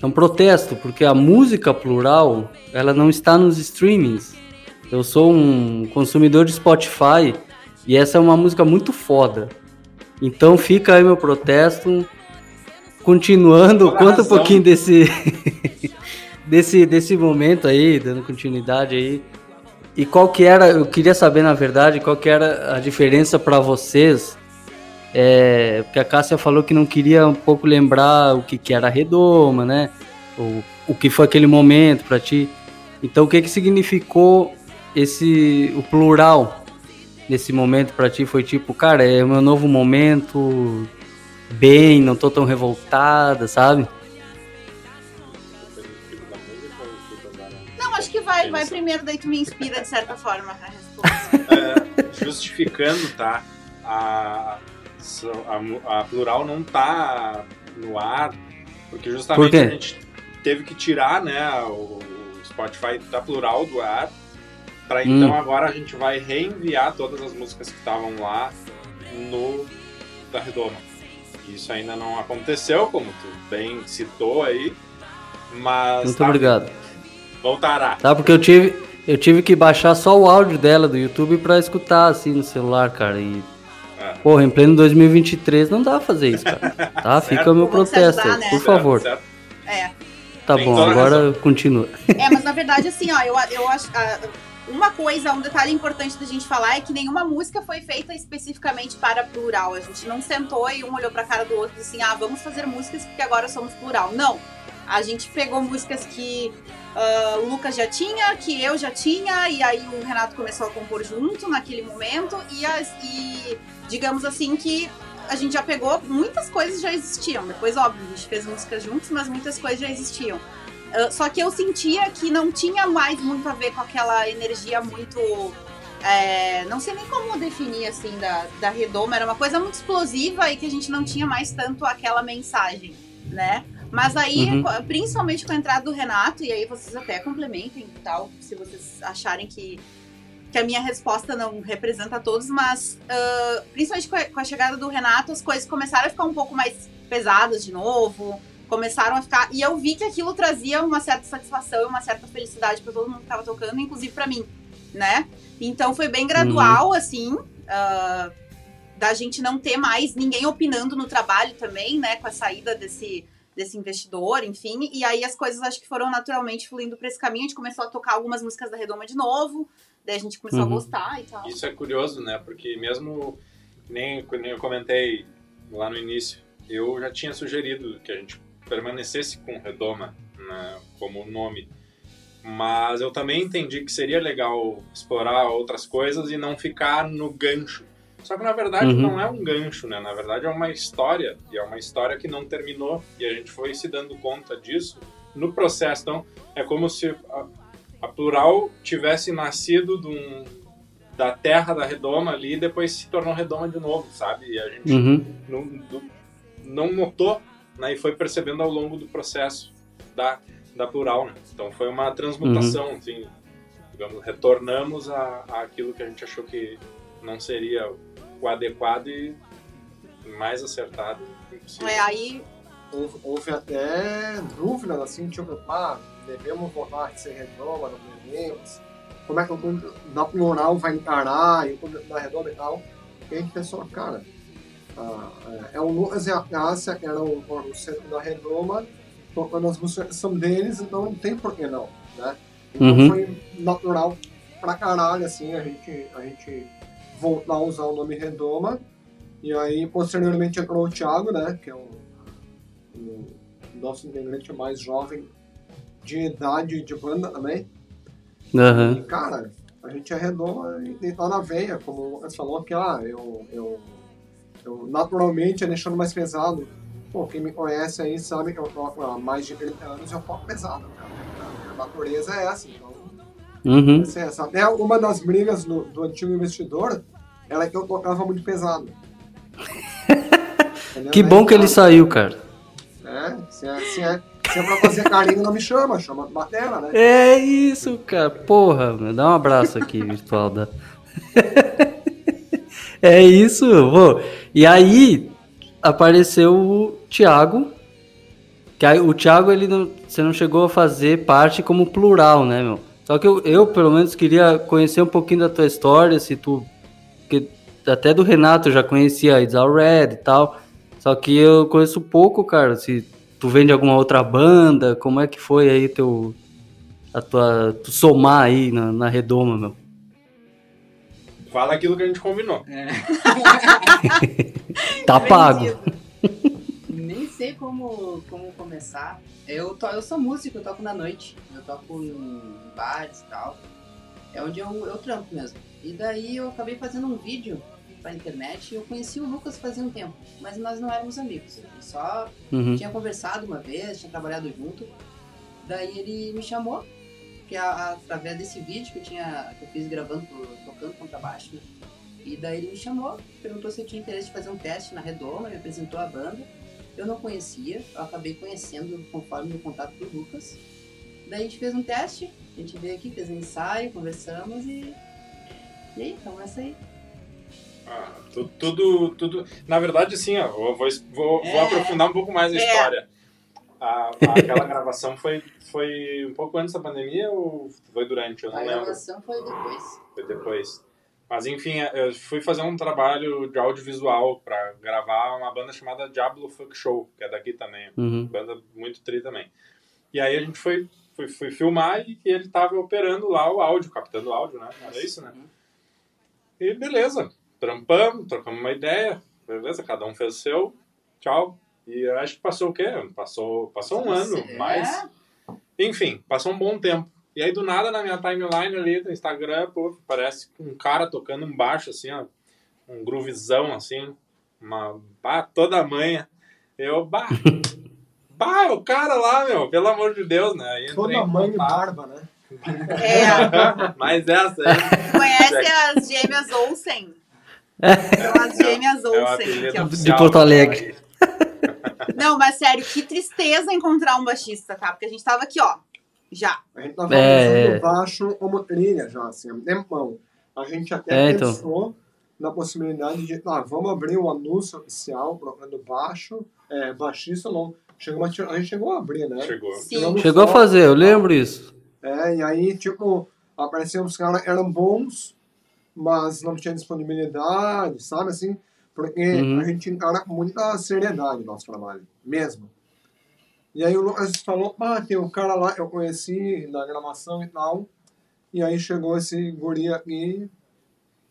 É um protesto, porque a música plural ela não está nos streamings. Eu sou um consumidor de Spotify e essa é uma música muito foda. Então fica aí meu protesto. Continuando, conta um pouquinho desse, desse desse momento aí, dando continuidade aí. E qual que era, eu queria saber na verdade, qual que era a diferença para vocês é, porque a Cássia falou que não queria um pouco lembrar o que, que era a redoma, né? O, o que foi aquele momento para ti. Então, o que, que significou esse o plural nesse momento para ti? Foi tipo, cara, é o meu novo momento, bem, não tô tão revoltada, sabe? Não, acho que vai, vai primeiro, daí tu me inspira de certa forma a resposta. É, justificando, tá? A, a, a plural não tá no ar, porque justamente Por a gente teve que tirar, né, o, Spotify da plural do ar, para Hum. então agora a gente vai reenviar todas as músicas que estavam lá no da Redoma. Isso ainda não aconteceu, como tu bem citou aí, mas Muito tá, obrigado. voltará. Tá? Porque eu tive, eu tive que baixar só o áudio dela do YouTube pra escutar assim no celular, cara. E, É. porra, em pleno 2023 não dá pra fazer isso, cara. Tá? Fica o meu protesto, ajudar, né? por favor. Certo, certo. É. Tá Tem bom, agora continua. É, mas na verdade, assim, ó, eu, eu acho. ah, uma coisa, um detalhe importante da gente falar é que nenhuma música foi feita especificamente para plural. A gente não sentou e um olhou pra cara do outro e disse assim, ah, vamos fazer músicas porque agora somos plural. Não. A gente pegou músicas que ah, o Lucas já tinha, que eu já tinha, e aí o Renato começou a compor junto naquele momento, e, as, e digamos assim que a gente já pegou, muitas coisas já existiam. Depois, óbvio, a gente fez músicas juntos, mas muitas coisas já existiam. Uh, só que eu sentia que não tinha mais muito a ver com aquela energia muito. é, não sei nem como definir assim da, da redoma, era uma coisa muito explosiva e que a gente não tinha mais tanto aquela mensagem, né? Mas aí, Uhum. principalmente com a entrada do Renato, e aí vocês até complementem e tal, se vocês acharem que, que a minha resposta não representa todos, mas ah, principalmente com a, com a chegada do Renato, as coisas começaram a ficar um pouco mais pesadas de novo, começaram a ficar. E eu vi que aquilo trazia uma certa satisfação e uma certa felicidade pra todo mundo que tava tocando, inclusive pra mim, né? Então foi bem gradual, assim, ah, da gente não ter mais ninguém opinando no trabalho também, né? Com a saída desse, desse investidor, enfim. E aí as coisas acho que foram naturalmente fluindo pra esse caminho. A gente começou a tocar algumas músicas da Redoma de novo, daí a gente começou Uhum. a gostar e tal. Isso é curioso, né? Porque mesmo nem, nem eu comentei lá no início, eu já tinha sugerido que a gente permanecesse com Redoma né, como nome. Mas eu também entendi que seria legal explorar outras coisas e não ficar no gancho. Só que na verdade Uhum. não é um gancho, né? Na verdade é uma história. E é uma história que não terminou. E a gente foi se dando conta disso no processo. Então é como se a, a Plural tivesse nascido de um, da terra da redoma ali e depois se tornou redoma de novo, sabe? E a gente Uhum. não, não, notou né, e foi percebendo ao longo do processo da, da plural. Né? Então foi uma transmutação, assim, digamos, retornamos a, a aquilo que a gente achou que não seria o adequado e mais acertado. possível. É, aí Houve, houve até dúvidas, assim, tipo, ah, devemos voltar a ser redoma, não devemos. Como é que o da plural vai encarar e o público da redoma e tal. E a gente pensou, cara, ah, é, é o Lucas e a Cássia, que eram o, centro da redoma, tocando as músicas que são deles, então não tem por que não, né? Então Uhum. foi natural pra caralho, assim, a gente, a gente voltar a usar o nome Redoma. E aí, posteriormente, entrou o Thiago, né? Que é o, o nosso integrante mais jovem de idade de banda também. Aham. E, cara, a gente é Redoma e tá na veia, como o Lucas falou, que ah, eu, eu, eu naturalmente é deixando mais pesado. Pô, quem me conhece aí sabe que eu toco há mais de 30 anos e eu toco pesado, cara. A natureza é essa, então Uhum. É essa. Até uma das brigas do, do antigo investidor era que eu tocava muito pesado. Que bom que ele saiu, cara. É, se é, se é. Se é pra fazer carinho, não me chama, chama batera, né? É isso, cara. Porra, dá um abraço aqui, virtual da. É isso, pô. E aí apareceu o Thiago. Que aí, o Thiago, ele não, você não chegou a fazer parte como plural, né, meu? Só que eu, eu, pelo menos, queria conhecer um pouquinho da tua história, se tu. Porque até do Renato eu já conhecia a It's All Red e tal. Só que eu conheço pouco, cara. Se tu vem de alguma outra banda, como é que foi aí teu. A tua. Tu somar aí na, na redoma, meu? Fala aquilo que a gente combinou. Tá pago. Nem sei como, como começar. Eu, to, eu sou músico, eu toco na noite. Eu toco em bares e tal. É onde eu, eu trampo mesmo. E daí eu acabei fazendo um vídeo pra internet e eu conheci o Lucas fazia um tempo. Mas nós não éramos amigos. A gente só Uhum. tinha conversado uma vez, tinha trabalhado junto. Daí ele me chamou, que a- através desse vídeo que eu tinha que eu fiz gravando, tocando contrabaixo, né? E daí ele me chamou, perguntou se eu tinha interesse de fazer um teste na Redoma, me apresentou a banda. Eu não conhecia, eu acabei conhecendo conforme o contato do Lucas. Daí a gente fez um teste, a gente veio aqui, fez um ensaio, conversamos e. E aí, então essa aí. Ah, tu- tudo, tudo. Na verdade, sim, ó, vou, vou, vou, vou É. aprofundar um pouco mais a É. história. A, aquela gravação foi, foi um pouco antes da pandemia ou foi durante? Eu não A lembro. gravação foi depois. Foi depois. Mas enfim, eu fui fazer um trabalho de audiovisual pra gravar uma banda chamada Diablo Funk Show, que é daqui também. Uhum. Banda muito tri também. E aí a gente foi, foi, foi filmar e ele tava operando lá o áudio, captando o áudio, né? Era isso, né? E beleza, trampamos, trocamos uma ideia, beleza, cada um fez o seu, tchau. E eu acho que passou o quê? Passou, passou um ano, É. mais. Enfim, passou um bom tempo. E aí, do nada, na minha timeline ali do Instagram, pô, parece um cara tocando um baixo, assim, ó. Um groovizão, assim. Uma... Bah, toda manha. Eu, bah... bah, o cara lá, meu, pelo amor de Deus, né? Aí Toda mãe e barba, né? É, Mas essa aí... conhece as gêmeas Olsen? São as gêmeas É Olsen. é oficial. De Porto Alegre. Não, mas sério, que tristeza encontrar um baixista, tá? Porque a gente tava aqui, ó, já. A gente tava É, usando é. baixo como trilha já, assim, há um tempão. A gente até É, então. pensou na possibilidade de, ah, vamos abrir um anúncio oficial procurando baixo, é, baixista não. Chegou a, gente chegou a abrir, né? Chegou. Sim. Chegou a fazer, eu lembro isso. É, e aí, tipo, apareciam os caras, eram bons, mas não tinha disponibilidade, sabe, assim? Porque Uhum. a gente encara com muita seriedade o nosso trabalho, mesmo. E aí o Lucas falou, ah, tem um cara lá, eu conheci na gravação e tal, e aí chegou esse guri aqui,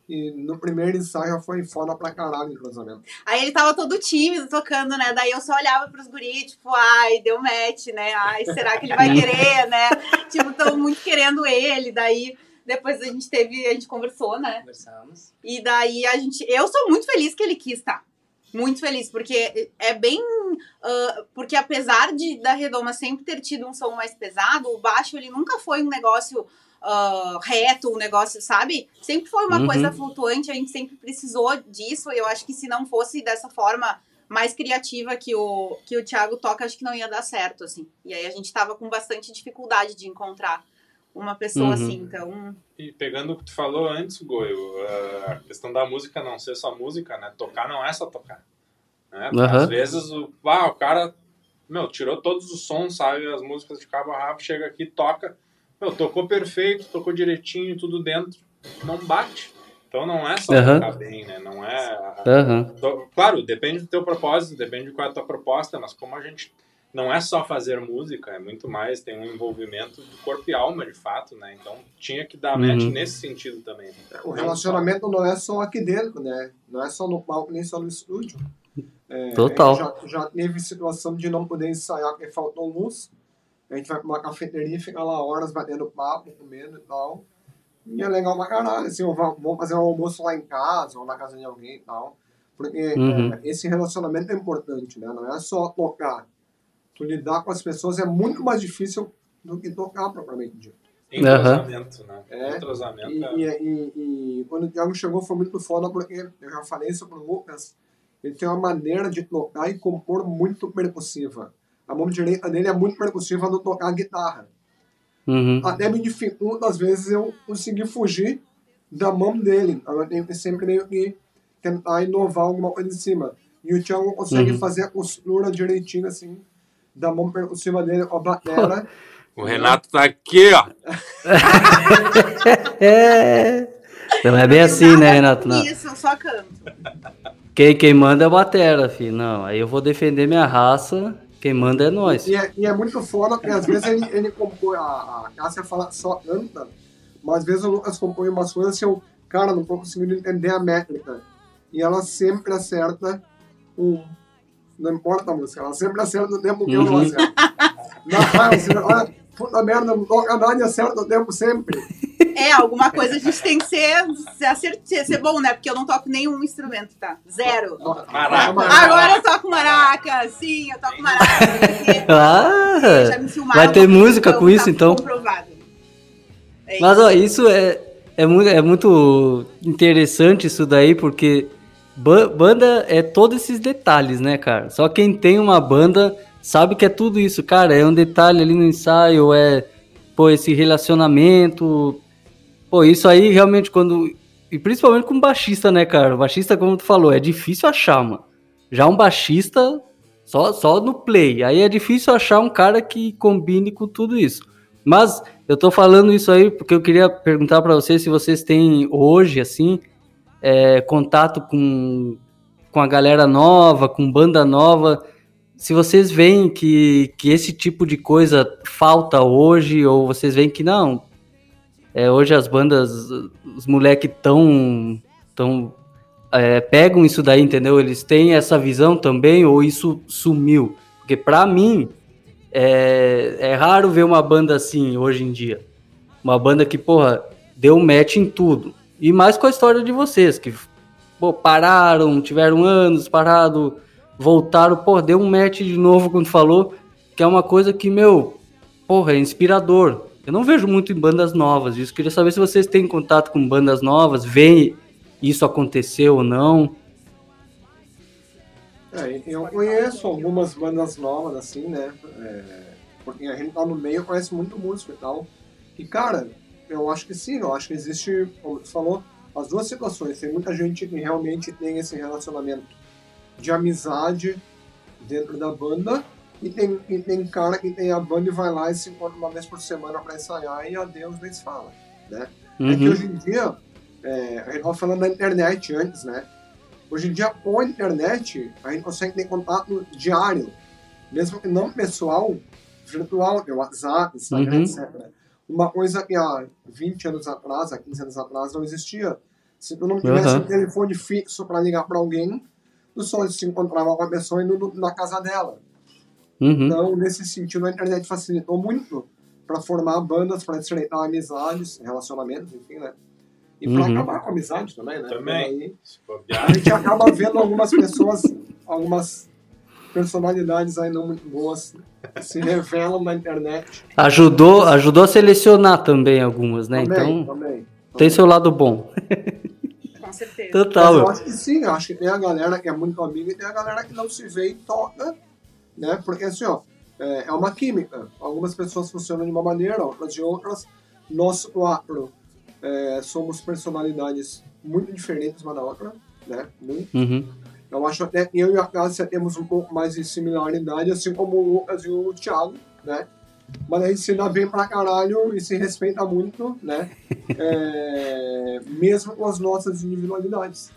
e no primeiro ensaio já foi foda pra caralho o cruzamento. Aí ele tava todo tímido tocando, né? Daí eu só olhava pros guris, tipo, ai, deu match, né? Ai, será que ele vai querer, né? Tipo, tão muito querendo ele. Daí depois a gente teve, a gente conversou, né? Conversamos. E daí a gente. Eu sou muito feliz que ele quis estar. Muito feliz, porque é bem. ah, porque apesar de da Redoma sempre ter tido um som mais pesado, o baixo ele nunca foi um negócio ah, reto, um negócio, sabe? Sempre foi uma Uhum. coisa flutuante, a gente sempre precisou disso. E eu acho que se não fosse dessa forma mais criativa que o, que o Thiago toca, acho que não ia dar certo, assim. E aí a gente tava com bastante dificuldade de encontrar uma pessoa Uhum. assim. Então, E pegando o que tu falou antes, Goio, a questão da música não ser só música, né? Tocar não é só tocar. Né? Aham. Às vezes o, ah, o cara, meu, tirou todos os sons, sabe? As músicas de cabo a rabo, chega aqui, toca. Meu, tocou perfeito, tocou direitinho, tudo dentro. Não bate. Então não é só Aham. tocar bem, né? Não é. To- Claro, depende do teu propósito, depende de qual é a tua proposta, mas como a gente não é só fazer música, é muito mais, tem um envolvimento de corpo e alma, de fato, né? Então tinha que dar match Uhum. nesse sentido também. O relacionamento não é só aqui dentro, né? Não é só no palco, nem só no estúdio. É, Total. Já, já teve situação de não poder ensaiar porque faltou luz. A gente vai pra uma cafeteria e fica lá horas batendo papo, comendo e tal. E é legal pra caralho, assim, vamos fazer um almoço lá em casa, ou na casa de alguém e tal. Porque Uhum. é, esse relacionamento é importante, né? Não é só tocar. Tu lidar com as pessoas é muito mais difícil do que tocar propriamente dito. Entrosamento, né? É. Entrosamento E, é... e, e- e quando o Thiago chegou foi muito foda porque eu já falei isso pro Lucas. Ele tem uma maneira de tocar e compor muito percussiva. a mão direita dele é muito percussiva no tocar guitarra. Uhum. Até me dificulta, às vezes, eu conseguir fugir da mão dele. Então, eu tenho que sempre meio que tentar inovar alguma coisa em cima. E o Thiago consegue Uhum. fazer a costura direitinho, assim, da mão percussiva dele com a batera. O Renato tá aqui, ó. É. Não é bem assim, né, Renato? Não. Isso, eu só canto. Quem, quem manda é a batera, filho. Não, aí eu vou defender minha raça. Quem manda é nós. E é, e é muito foda, porque às vezes ele, ele compõe, a, a Cássia fala só canta, mas às vezes o Lucas compõe umas coisas assim, eu, cara, não tô conseguindo entender a métrica. E ela sempre acerta um. Não importa a música, ela sempre acerta o tempo que eu acerto. Não, assim, olha, puta merda, não toca nada e acerta o tempo sempre. É, alguma coisa a gente tem que ser, ser, ser, bom, né? Porque eu não toco nenhum instrumento, tá? Zero. Maraca. Agora eu toco maraca, sim, eu toco maraca. porque já Ah, me filmaram vai ter música com isso, tá então? Comprovado. É Mas isso. ó, isso é, é, muito, é muito interessante isso daí, porque banda é todos esses detalhes, né, cara? Só quem tem uma banda sabe que é tudo isso, cara. É um detalhe ali no ensaio, é pô, esse relacionamento. Pô, isso aí realmente quando. E principalmente com baixista, né, cara? Baixista, como tu falou, é difícil achar, mano. Já um baixista, só, só no play. Aí é difícil achar um cara que combine com tudo isso. Mas eu tô falando isso aí porque eu queria perguntar para vocês se vocês têm hoje, assim, é, contato com, com a galera nova, com banda nova. Se vocês veem que, que esse tipo de coisa falta hoje, ou vocês veem que não, é, hoje as bandas, os moleques tão, tão é, pegam isso daí, entendeu? Eles têm essa visão também, ou isso sumiu? Porque pra mim, é, é raro ver uma banda assim hoje em dia. Uma banda que, porra, deu match em tudo. E mais com a história de vocês, que pô, pararam, tiveram anos parado, voltaram, pô, deu um match de novo, quando falou, que é uma coisa que, meu, porra, é inspirador. Eu não vejo muito em bandas novas isso. Queria saber se vocês têm contato com bandas novas, veem isso aconteceu ou não. É, eu conheço algumas bandas novas, assim, né? É, porque a gente tá no meio, conhece muito músico e tal. E, cara, eu acho que sim, eu acho que existe, como você falou, as duas situações. Tem muita gente que realmente tem esse relacionamento de amizade dentro da banda. E tem, e tem cara que tem a banda e vai lá e se encontra uma vez por semana pra ensaiar e adeus nem se fala, né? É que Uhum. hoje em dia, é, a gente tava falando da internet antes, né? Hoje em dia, com a internet, a gente consegue ter contato diário, mesmo que não pessoal, virtual, é WhatsApp, Instagram, Uhum. etc. Uma coisa que há 20 anos atrás, há 15 anos atrás, não existia. Se tu não tivesse Uhum. um telefone fixo para ligar para alguém, tu só se encontrava com a pessoa indo na casa dela. Uhum. Então, nesse sentido, a internet facilitou muito para formar bandas, para estreitar amizades, relacionamentos, enfim, né? E para Uhum. acabar com a amizade também, né? Também. Aí a gente acaba vendo algumas pessoas, algumas personalidades aí não muito boas se revelam na internet. Ajudou, ajudou a selecionar também algumas, né? Também, então, também. tem seu lado bom. Com certeza. Mas Total. eu meu. acho que sim, eu acho que tem a galera que é muito amiga e tem a galera que não se vê e toca, né? Porque assim, ó, é, é uma química. Algumas pessoas funcionam de uma maneira, outras de outras. Nós quatro é, somos personalidades muito diferentes uma da outra, né? Muito. Uhum. Eu acho até que eu e a Cássia temos um pouco mais de similaridade, assim como o Lucas e o Thiago, né? Mas a gente se dá bem pra caralho e se respeita muito, né? É, mesmo com as nossas individualidades.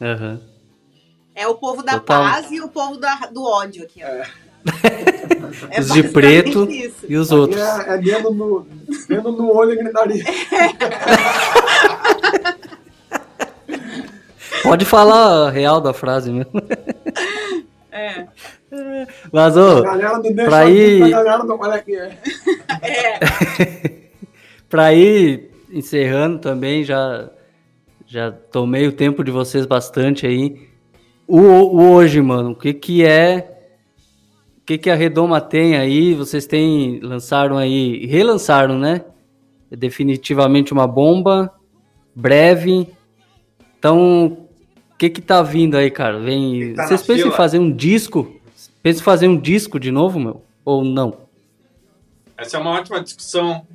Aham. É o povo da Total. paz e o povo da, do ódio aqui, ó. É. É Os de preto isso. e os outros. É, é dedo, no, dedo no olho e gritaria. Pode falar a real da frase mesmo. É. Mas, A ô, galera do deixa pra ir- a galera do olha aqui. É. É. pra ir encerrando também, já, já tomei o tempo de vocês bastante aí. O, o hoje, mano, o que que é... O que que a Redoma tem aí? Vocês têm, lançaram aí, relançaram, né? É definitivamente uma bomba, breve. Então, que que tá vindo aí, cara? Vem, Tá vocês pensam em fila. fazer um disco? Pensa em fazer um disco de novo, meu? Ou não? Essa é uma ótima discussão.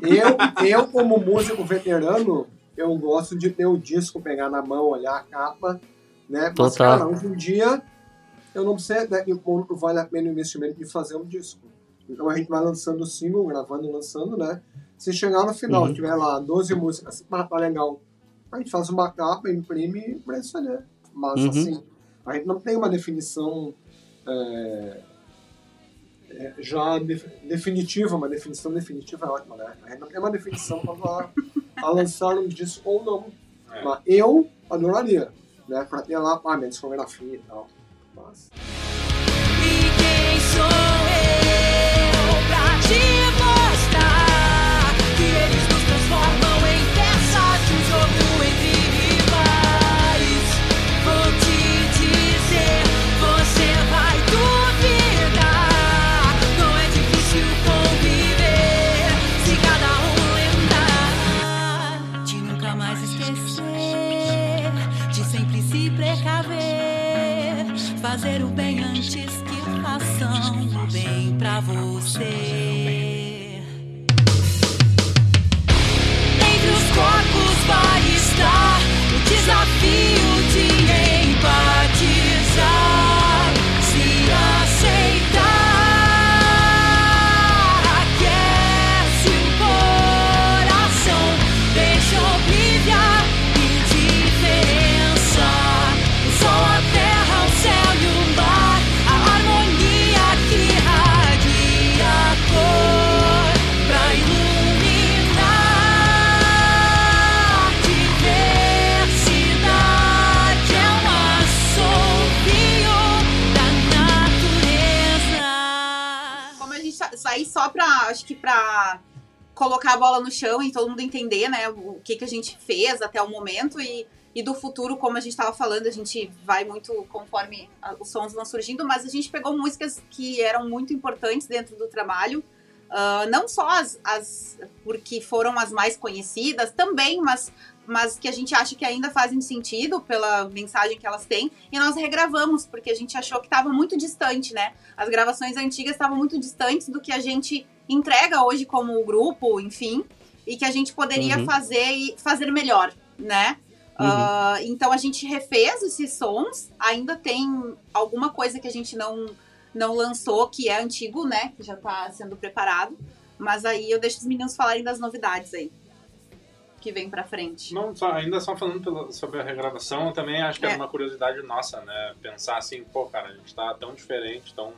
Eu, eu como músico veterano, eu gosto de ter o disco, pegar na mão, olhar a capa, né? Mas, Total. cara, hoje em dia, eu não sei até que ponto vale a pena o investimento de fazer um disco. Então a gente vai lançando o single, gravando, lançando, né? Se chegar no final, Uhum. tiver lá 12 músicas, ah, tá legal. A gente faz uma capa, imprime isso ali. Mas Uhum. assim, a gente não tem uma definição é, é, já def- definitiva, uma definição definitiva é ótima, né? A gente não tem uma definição quanto a, a lançar um disco ou não. É. Mas eu adoraria, né? Pra ter lá a minha discografia e tal. Mas... E quem sou bola no chão e todo mundo entender, né, o que, que a gente fez até o momento e, e do futuro, como a gente tava falando, a gente vai muito conforme os sons vão surgindo, mas a gente pegou músicas que eram muito importantes dentro do trabalho, ah, não só as, as porque foram as mais conhecidas também, mas mas que a gente acha que ainda fazem sentido pela mensagem que elas têm, e nós regravamos, porque a gente achou que estava muito distante, né? As gravações antigas estavam muito distantes do que a gente entrega hoje como grupo, enfim, e que a gente poderia Uhum. fazer e fazer melhor, né? Uhum. Ah, então a gente refez esses sons, ainda tem alguma coisa que a gente não, não lançou, que é antigo, né? Que já tá sendo preparado. Mas aí eu deixo os meninos falarem das novidades aí. Que vem pra frente. Não, só- ainda só falando pela- sobre a regravação, eu também acho que É. é uma curiosidade nossa, né? Pensar assim, pô, cara, a gente tá tão diferente, tão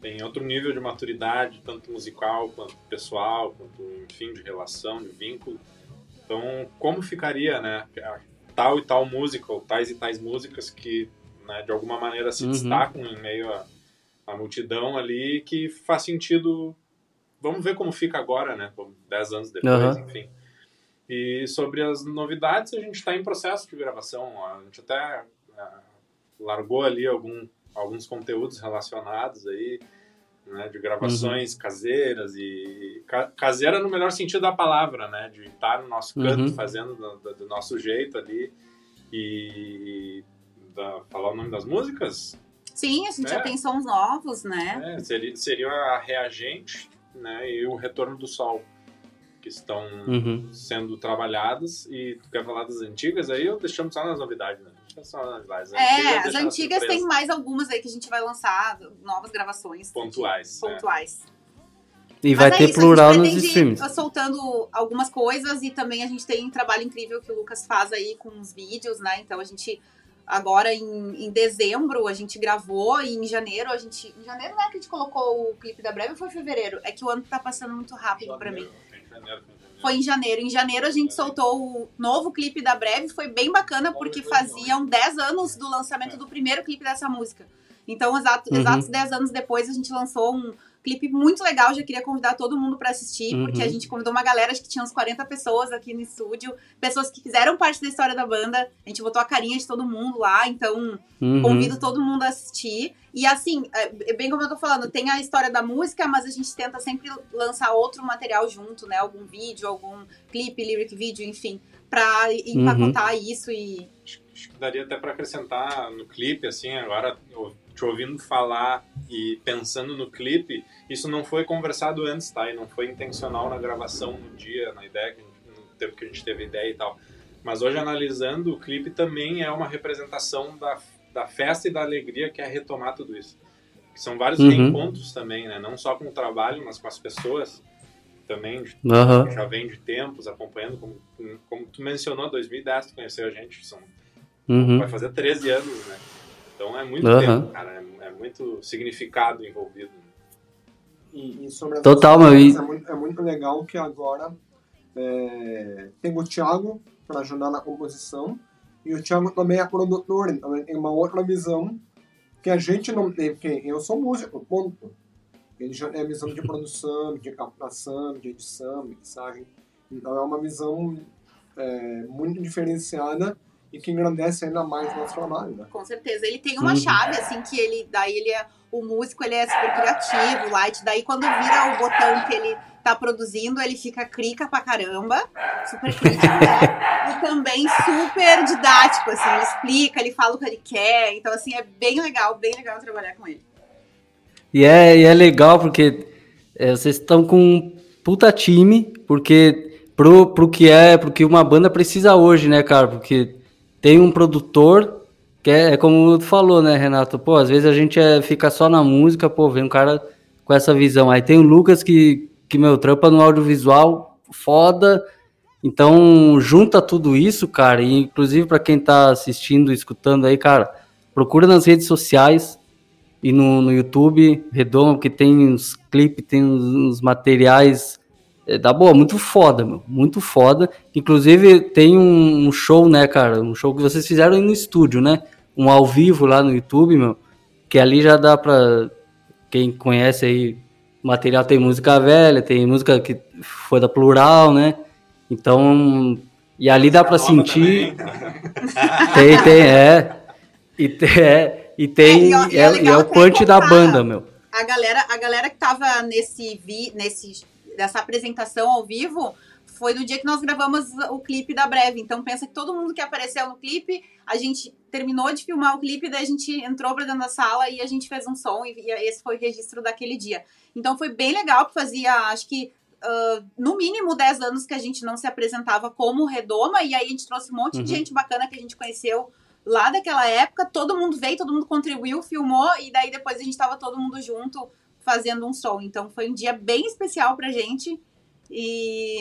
tem outro nível de maturidade, tanto musical quanto pessoal, quanto, enfim, de relação, de vínculo. Então, como ficaria, né? Tal e tal música, ou tais e tais músicas que, né, de alguma maneira se Uhum. destacam em meio à, à multidão ali, que faz sentido. Vamos ver como fica agora, né? Dez anos depois, Aham. enfim. E sobre as novidades, a gente está em processo de gravação. A gente até ah, largou ali algum, alguns conteúdos relacionados aí, né, de gravações caseiras e ca- caseira no melhor sentido da palavra, né, de estar no nosso canto, Uhum. fazendo do, do- do nosso jeito ali e da- falar o nome das músicas, Sim, a gente É. já tem sons novos, né? é, seria, seria a reagente, né, e o retorno do sol que estão Uhum. sendo trabalhadas e tu quer falar das antigas, aí eu deixamos só nas novidades, né? Só nas novidades. É, as deixa na antigas tem mais algumas aí que a gente vai lançar, novas gravações. Pontuais, né? Pontuais. E vai Mas é ter isso, plural a gente nos streams. soltando algumas coisas e também a gente tem um trabalho incrível que o Lucas faz aí com os vídeos, né? Então a gente agora em, em dezembro a gente gravou e em janeiro a gente em janeiro não é que a gente colocou o clipe da Breve ou foi fevereiro? É que o ano tá passando muito rápido pra mim. Foi em janeiro, foi em janeiro. Foi em janeiro. Em janeiro a gente soltou o novo clipe da Breve, foi bem bacana porque faziam 10 anos do lançamento do primeiro clipe dessa música. Então, exato, Uhum. exatos 10 anos depois, a gente lançou um clipe muito legal. Já queria convidar todo mundo pra assistir, Uhum. porque a gente convidou uma galera, acho que tinha uns 40 pessoas aqui no estúdio, pessoas que fizeram parte da história da banda. A gente botou a carinha de todo mundo lá, então Uhum. Convido todo mundo a assistir. E assim, é, bem como eu tô falando, tem a história da música, mas a gente tenta sempre lançar outro material junto, né? Algum vídeo, algum clipe, lyric vídeo, enfim, pra empacotar isso e. Acho, que daria até pra acrescentar no clipe, assim, agora, te ouvindo falar e pensando no clipe, isso não foi conversado antes, tá? E não foi intencional na gravação, no dia, na ideia, no tempo que a gente teve ideia e tal. Mas hoje, analisando, o clipe também é uma representação da, da festa e da alegria que é retomar tudo isso. São vários uhum. reencontros também, né? Não só com o trabalho, mas com as pessoas também. Uhum. Já vem de tempos acompanhando, como, como tu mencionou, 2010 tu conheceu a gente, são, uhum. vai fazer 13 anos, né? Então é muito uhum. tempo, cara, é, é, muito significado envolvido. E, e sobre Total, meu. É muito, é muito legal que agora é, tem o Thiago para ajudar na composição e o Thiago também é produtor, então ele tem uma outra visão que a gente não tem, porque eu sou músico, ponto. Ele já tem a visão de produção, de captação, de edição, mixagem. Então é uma visão é, muito diferenciada e que engrandece ainda mais o nosso trabalho, né? Com certeza. Ele tem uma uhum. chave, assim, que ele, daí ele é, o músico, ele é super criativo, light, daí quando vira o botão que ele tá produzindo, ele fica crica pra caramba, super crítico, né? E também super didático, assim, ele explica, ele fala o que ele quer, então, assim, é bem legal, bem legal trabalhar com ele. E é, e é legal porque é, vocês estão com um puta time, porque pro, pro que é, pro que uma banda precisa hoje, né, cara, porque tem um produtor que é, é, como tu falou, né, Renato? Pô, às vezes a gente é, fica só na música, pô, vem um cara com essa visão. Aí tem o Lucas que, que meu, trampa no audiovisual foda. Então, junta tudo isso, cara, e inclusive para quem tá assistindo, escutando aí, cara, procura nas redes sociais e no, no YouTube, Redoma, porque tem uns clipes, tem uns, uns materiais é, da boa, muito foda, meu. Muito foda. Inclusive, tem um, um, show, né, cara? Um show que vocês fizeram aí no estúdio, né? Um ao vivo lá no YouTube, meu. Que ali já dá pra. Quem conhece aí, material tem música velha, tem música que foi da plural, né? Então. E ali dá pra sentir. tem, tem, é. E tem, é, e tem. É, e, é, e é, é o punch da banda, meu. A galera, a galera que tava nesse, vi, nesse dessa apresentação ao vivo foi no dia que nós gravamos o clipe da Breve. Então pensa que todo mundo que apareceu no clipe, a gente terminou de filmar o clipe, daí a gente entrou para dentro da sala e a gente fez um som e, esse foi o registro daquele dia. Então foi bem legal, que fazia, acho que uh, no mínimo 10 anos que a gente não se apresentava como Redoma e aí a gente trouxe um monte uhum. de gente bacana que a gente conheceu lá daquela época, todo mundo veio, todo mundo contribuiu, filmou e daí depois a gente tava todo mundo junto fazendo um som. Então foi um dia bem especial pra gente e,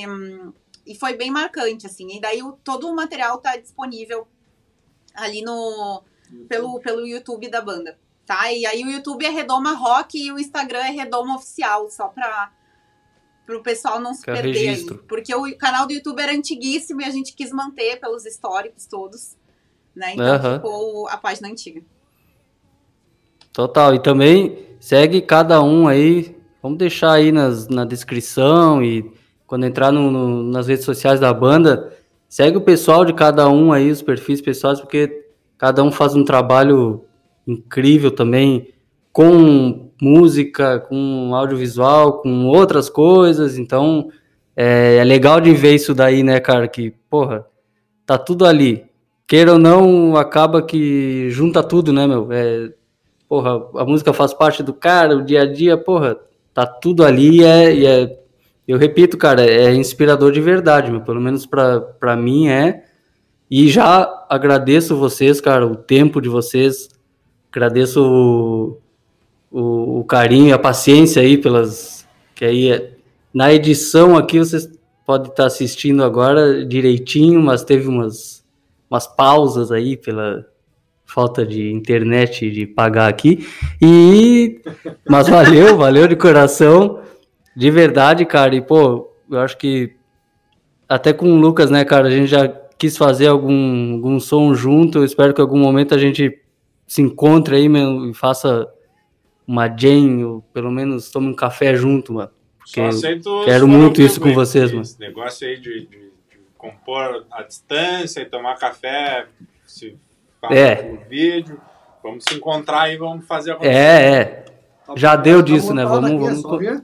e foi bem marcante, assim. E daí o, todo o material tá disponível ali no pelo, pelo YouTube da banda, tá? E aí o YouTube é Redoma Rock e o Instagram é Redoma Oficial, só pra pro pessoal não se perder registro. aí. Porque o canal do YouTube era antiguíssimo e a gente quis manter pelos históricos todos, né? Então uhum. ficou a página antiga. Total. E também segue cada um aí. Vamos deixar aí nas, na descrição e quando entrar no, no, nas redes sociais da banda, segue o pessoal de cada um aí, os perfis pessoais, porque cada um faz um trabalho incrível também com música, com audiovisual, com outras coisas. Então é, é legal de ver isso daí, né, cara? Que, porra, tá tudo ali. Queira ou não, acaba que junta tudo, né, meu? É, porra, a música faz parte do cara, o dia a dia, porra, tá tudo ali e é, e é eu repito, cara, é inspirador de verdade, meu, pelo menos para mim é. E já agradeço vocês, cara, o tempo de vocês, agradeço o, o, o carinho a paciência aí pelas. Que aí é, na edição aqui vocês podem estar assistindo agora direitinho, mas teve umas, umas pausas aí pela, falta de internet de pagar aqui. E mas valeu, valeu de coração, de verdade, cara. E pô, eu acho que até com o Lucas, né, cara, a gente já quis fazer algum, algum som junto. Eu espero que em algum momento a gente se encontre aí meu, e faça uma jam, ou pelo menos tome um café junto, mano. Porque quero muito isso com vocês, mano. Esse negócio aí de, de, de compor a distância e tomar café, se é. vídeo. Vamos se encontrar aí, vamos fazer a É, é. Já deu disso, né? Vamos, vamos.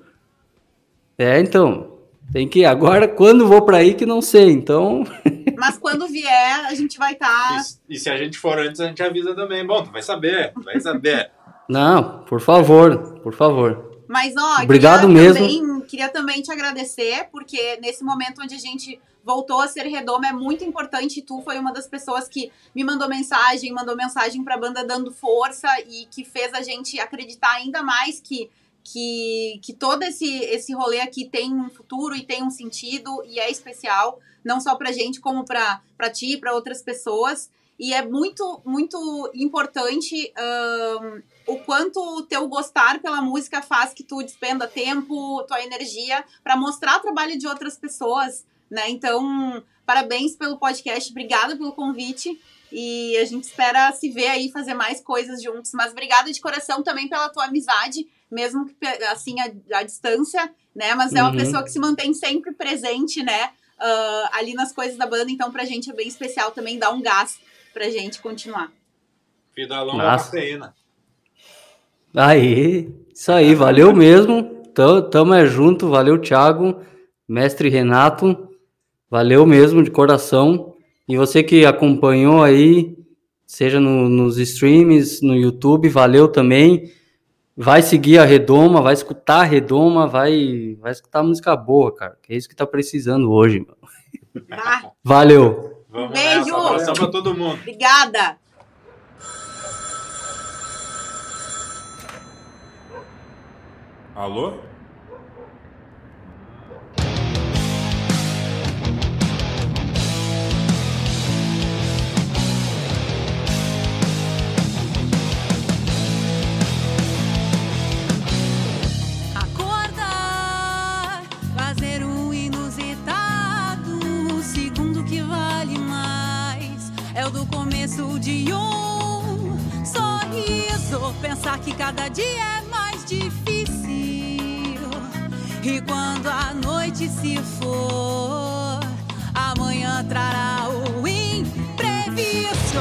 É, então. Tem que ir. Agora, quando vou para aí, que não sei, então. Mas quando vier, a gente vai estar. Tá... E, e, se a gente for antes, a gente avisa também. Bom, tu vai saber, tu vai saber. Não, por favor, por favor. Mas, ó, Obrigado queria mesmo. Também, queria também te agradecer, porque nesse momento onde a gente voltou a ser redoma é muito importante. Tu foi uma das pessoas que me mandou mensagem, mandou mensagem pra banda dando força e que fez a gente acreditar ainda mais que que, que todo esse, esse rolê aqui tem um futuro e tem um sentido e é especial, não só pra gente, como pra ti e pra outras pessoas. E é muito, muito importante ahn, o quanto o teu gostar pela música faz que tu despenda tempo, tua energia para mostrar o trabalho de outras pessoas, né? Então, parabéns pelo podcast, obrigada pelo convite. E a gente espera se ver aí, fazer mais coisas juntos. Mas obrigada de coração também pela tua amizade, mesmo que assim, à, distância, né? Mas é uma Uhum. pessoa que se mantém sempre presente, né? ah, ali nas coisas da banda. Então, pra gente é bem especial também dar um gás pra gente continuar. Vida longa Nossa. cafeína. Aí, isso aí, valeu mesmo. Tamo, tamo é junto, valeu, Thiago, mestre Renato, valeu mesmo de coração. E você que acompanhou aí, seja no- nos streams, no YouTube, valeu também. Vai seguir a Redoma, vai escutar a Redoma, vai, vai escutar música boa, cara. Que é isso que tá precisando hoje. meu. Tá? Valeu. Vamos Beijo. nessa, abração pra todo mundo. Obrigada! Alô? Do começo de um sorriso. Pensar que cada dia é mais difícil. E quando a noite se for, amanhã trará o imprevisto.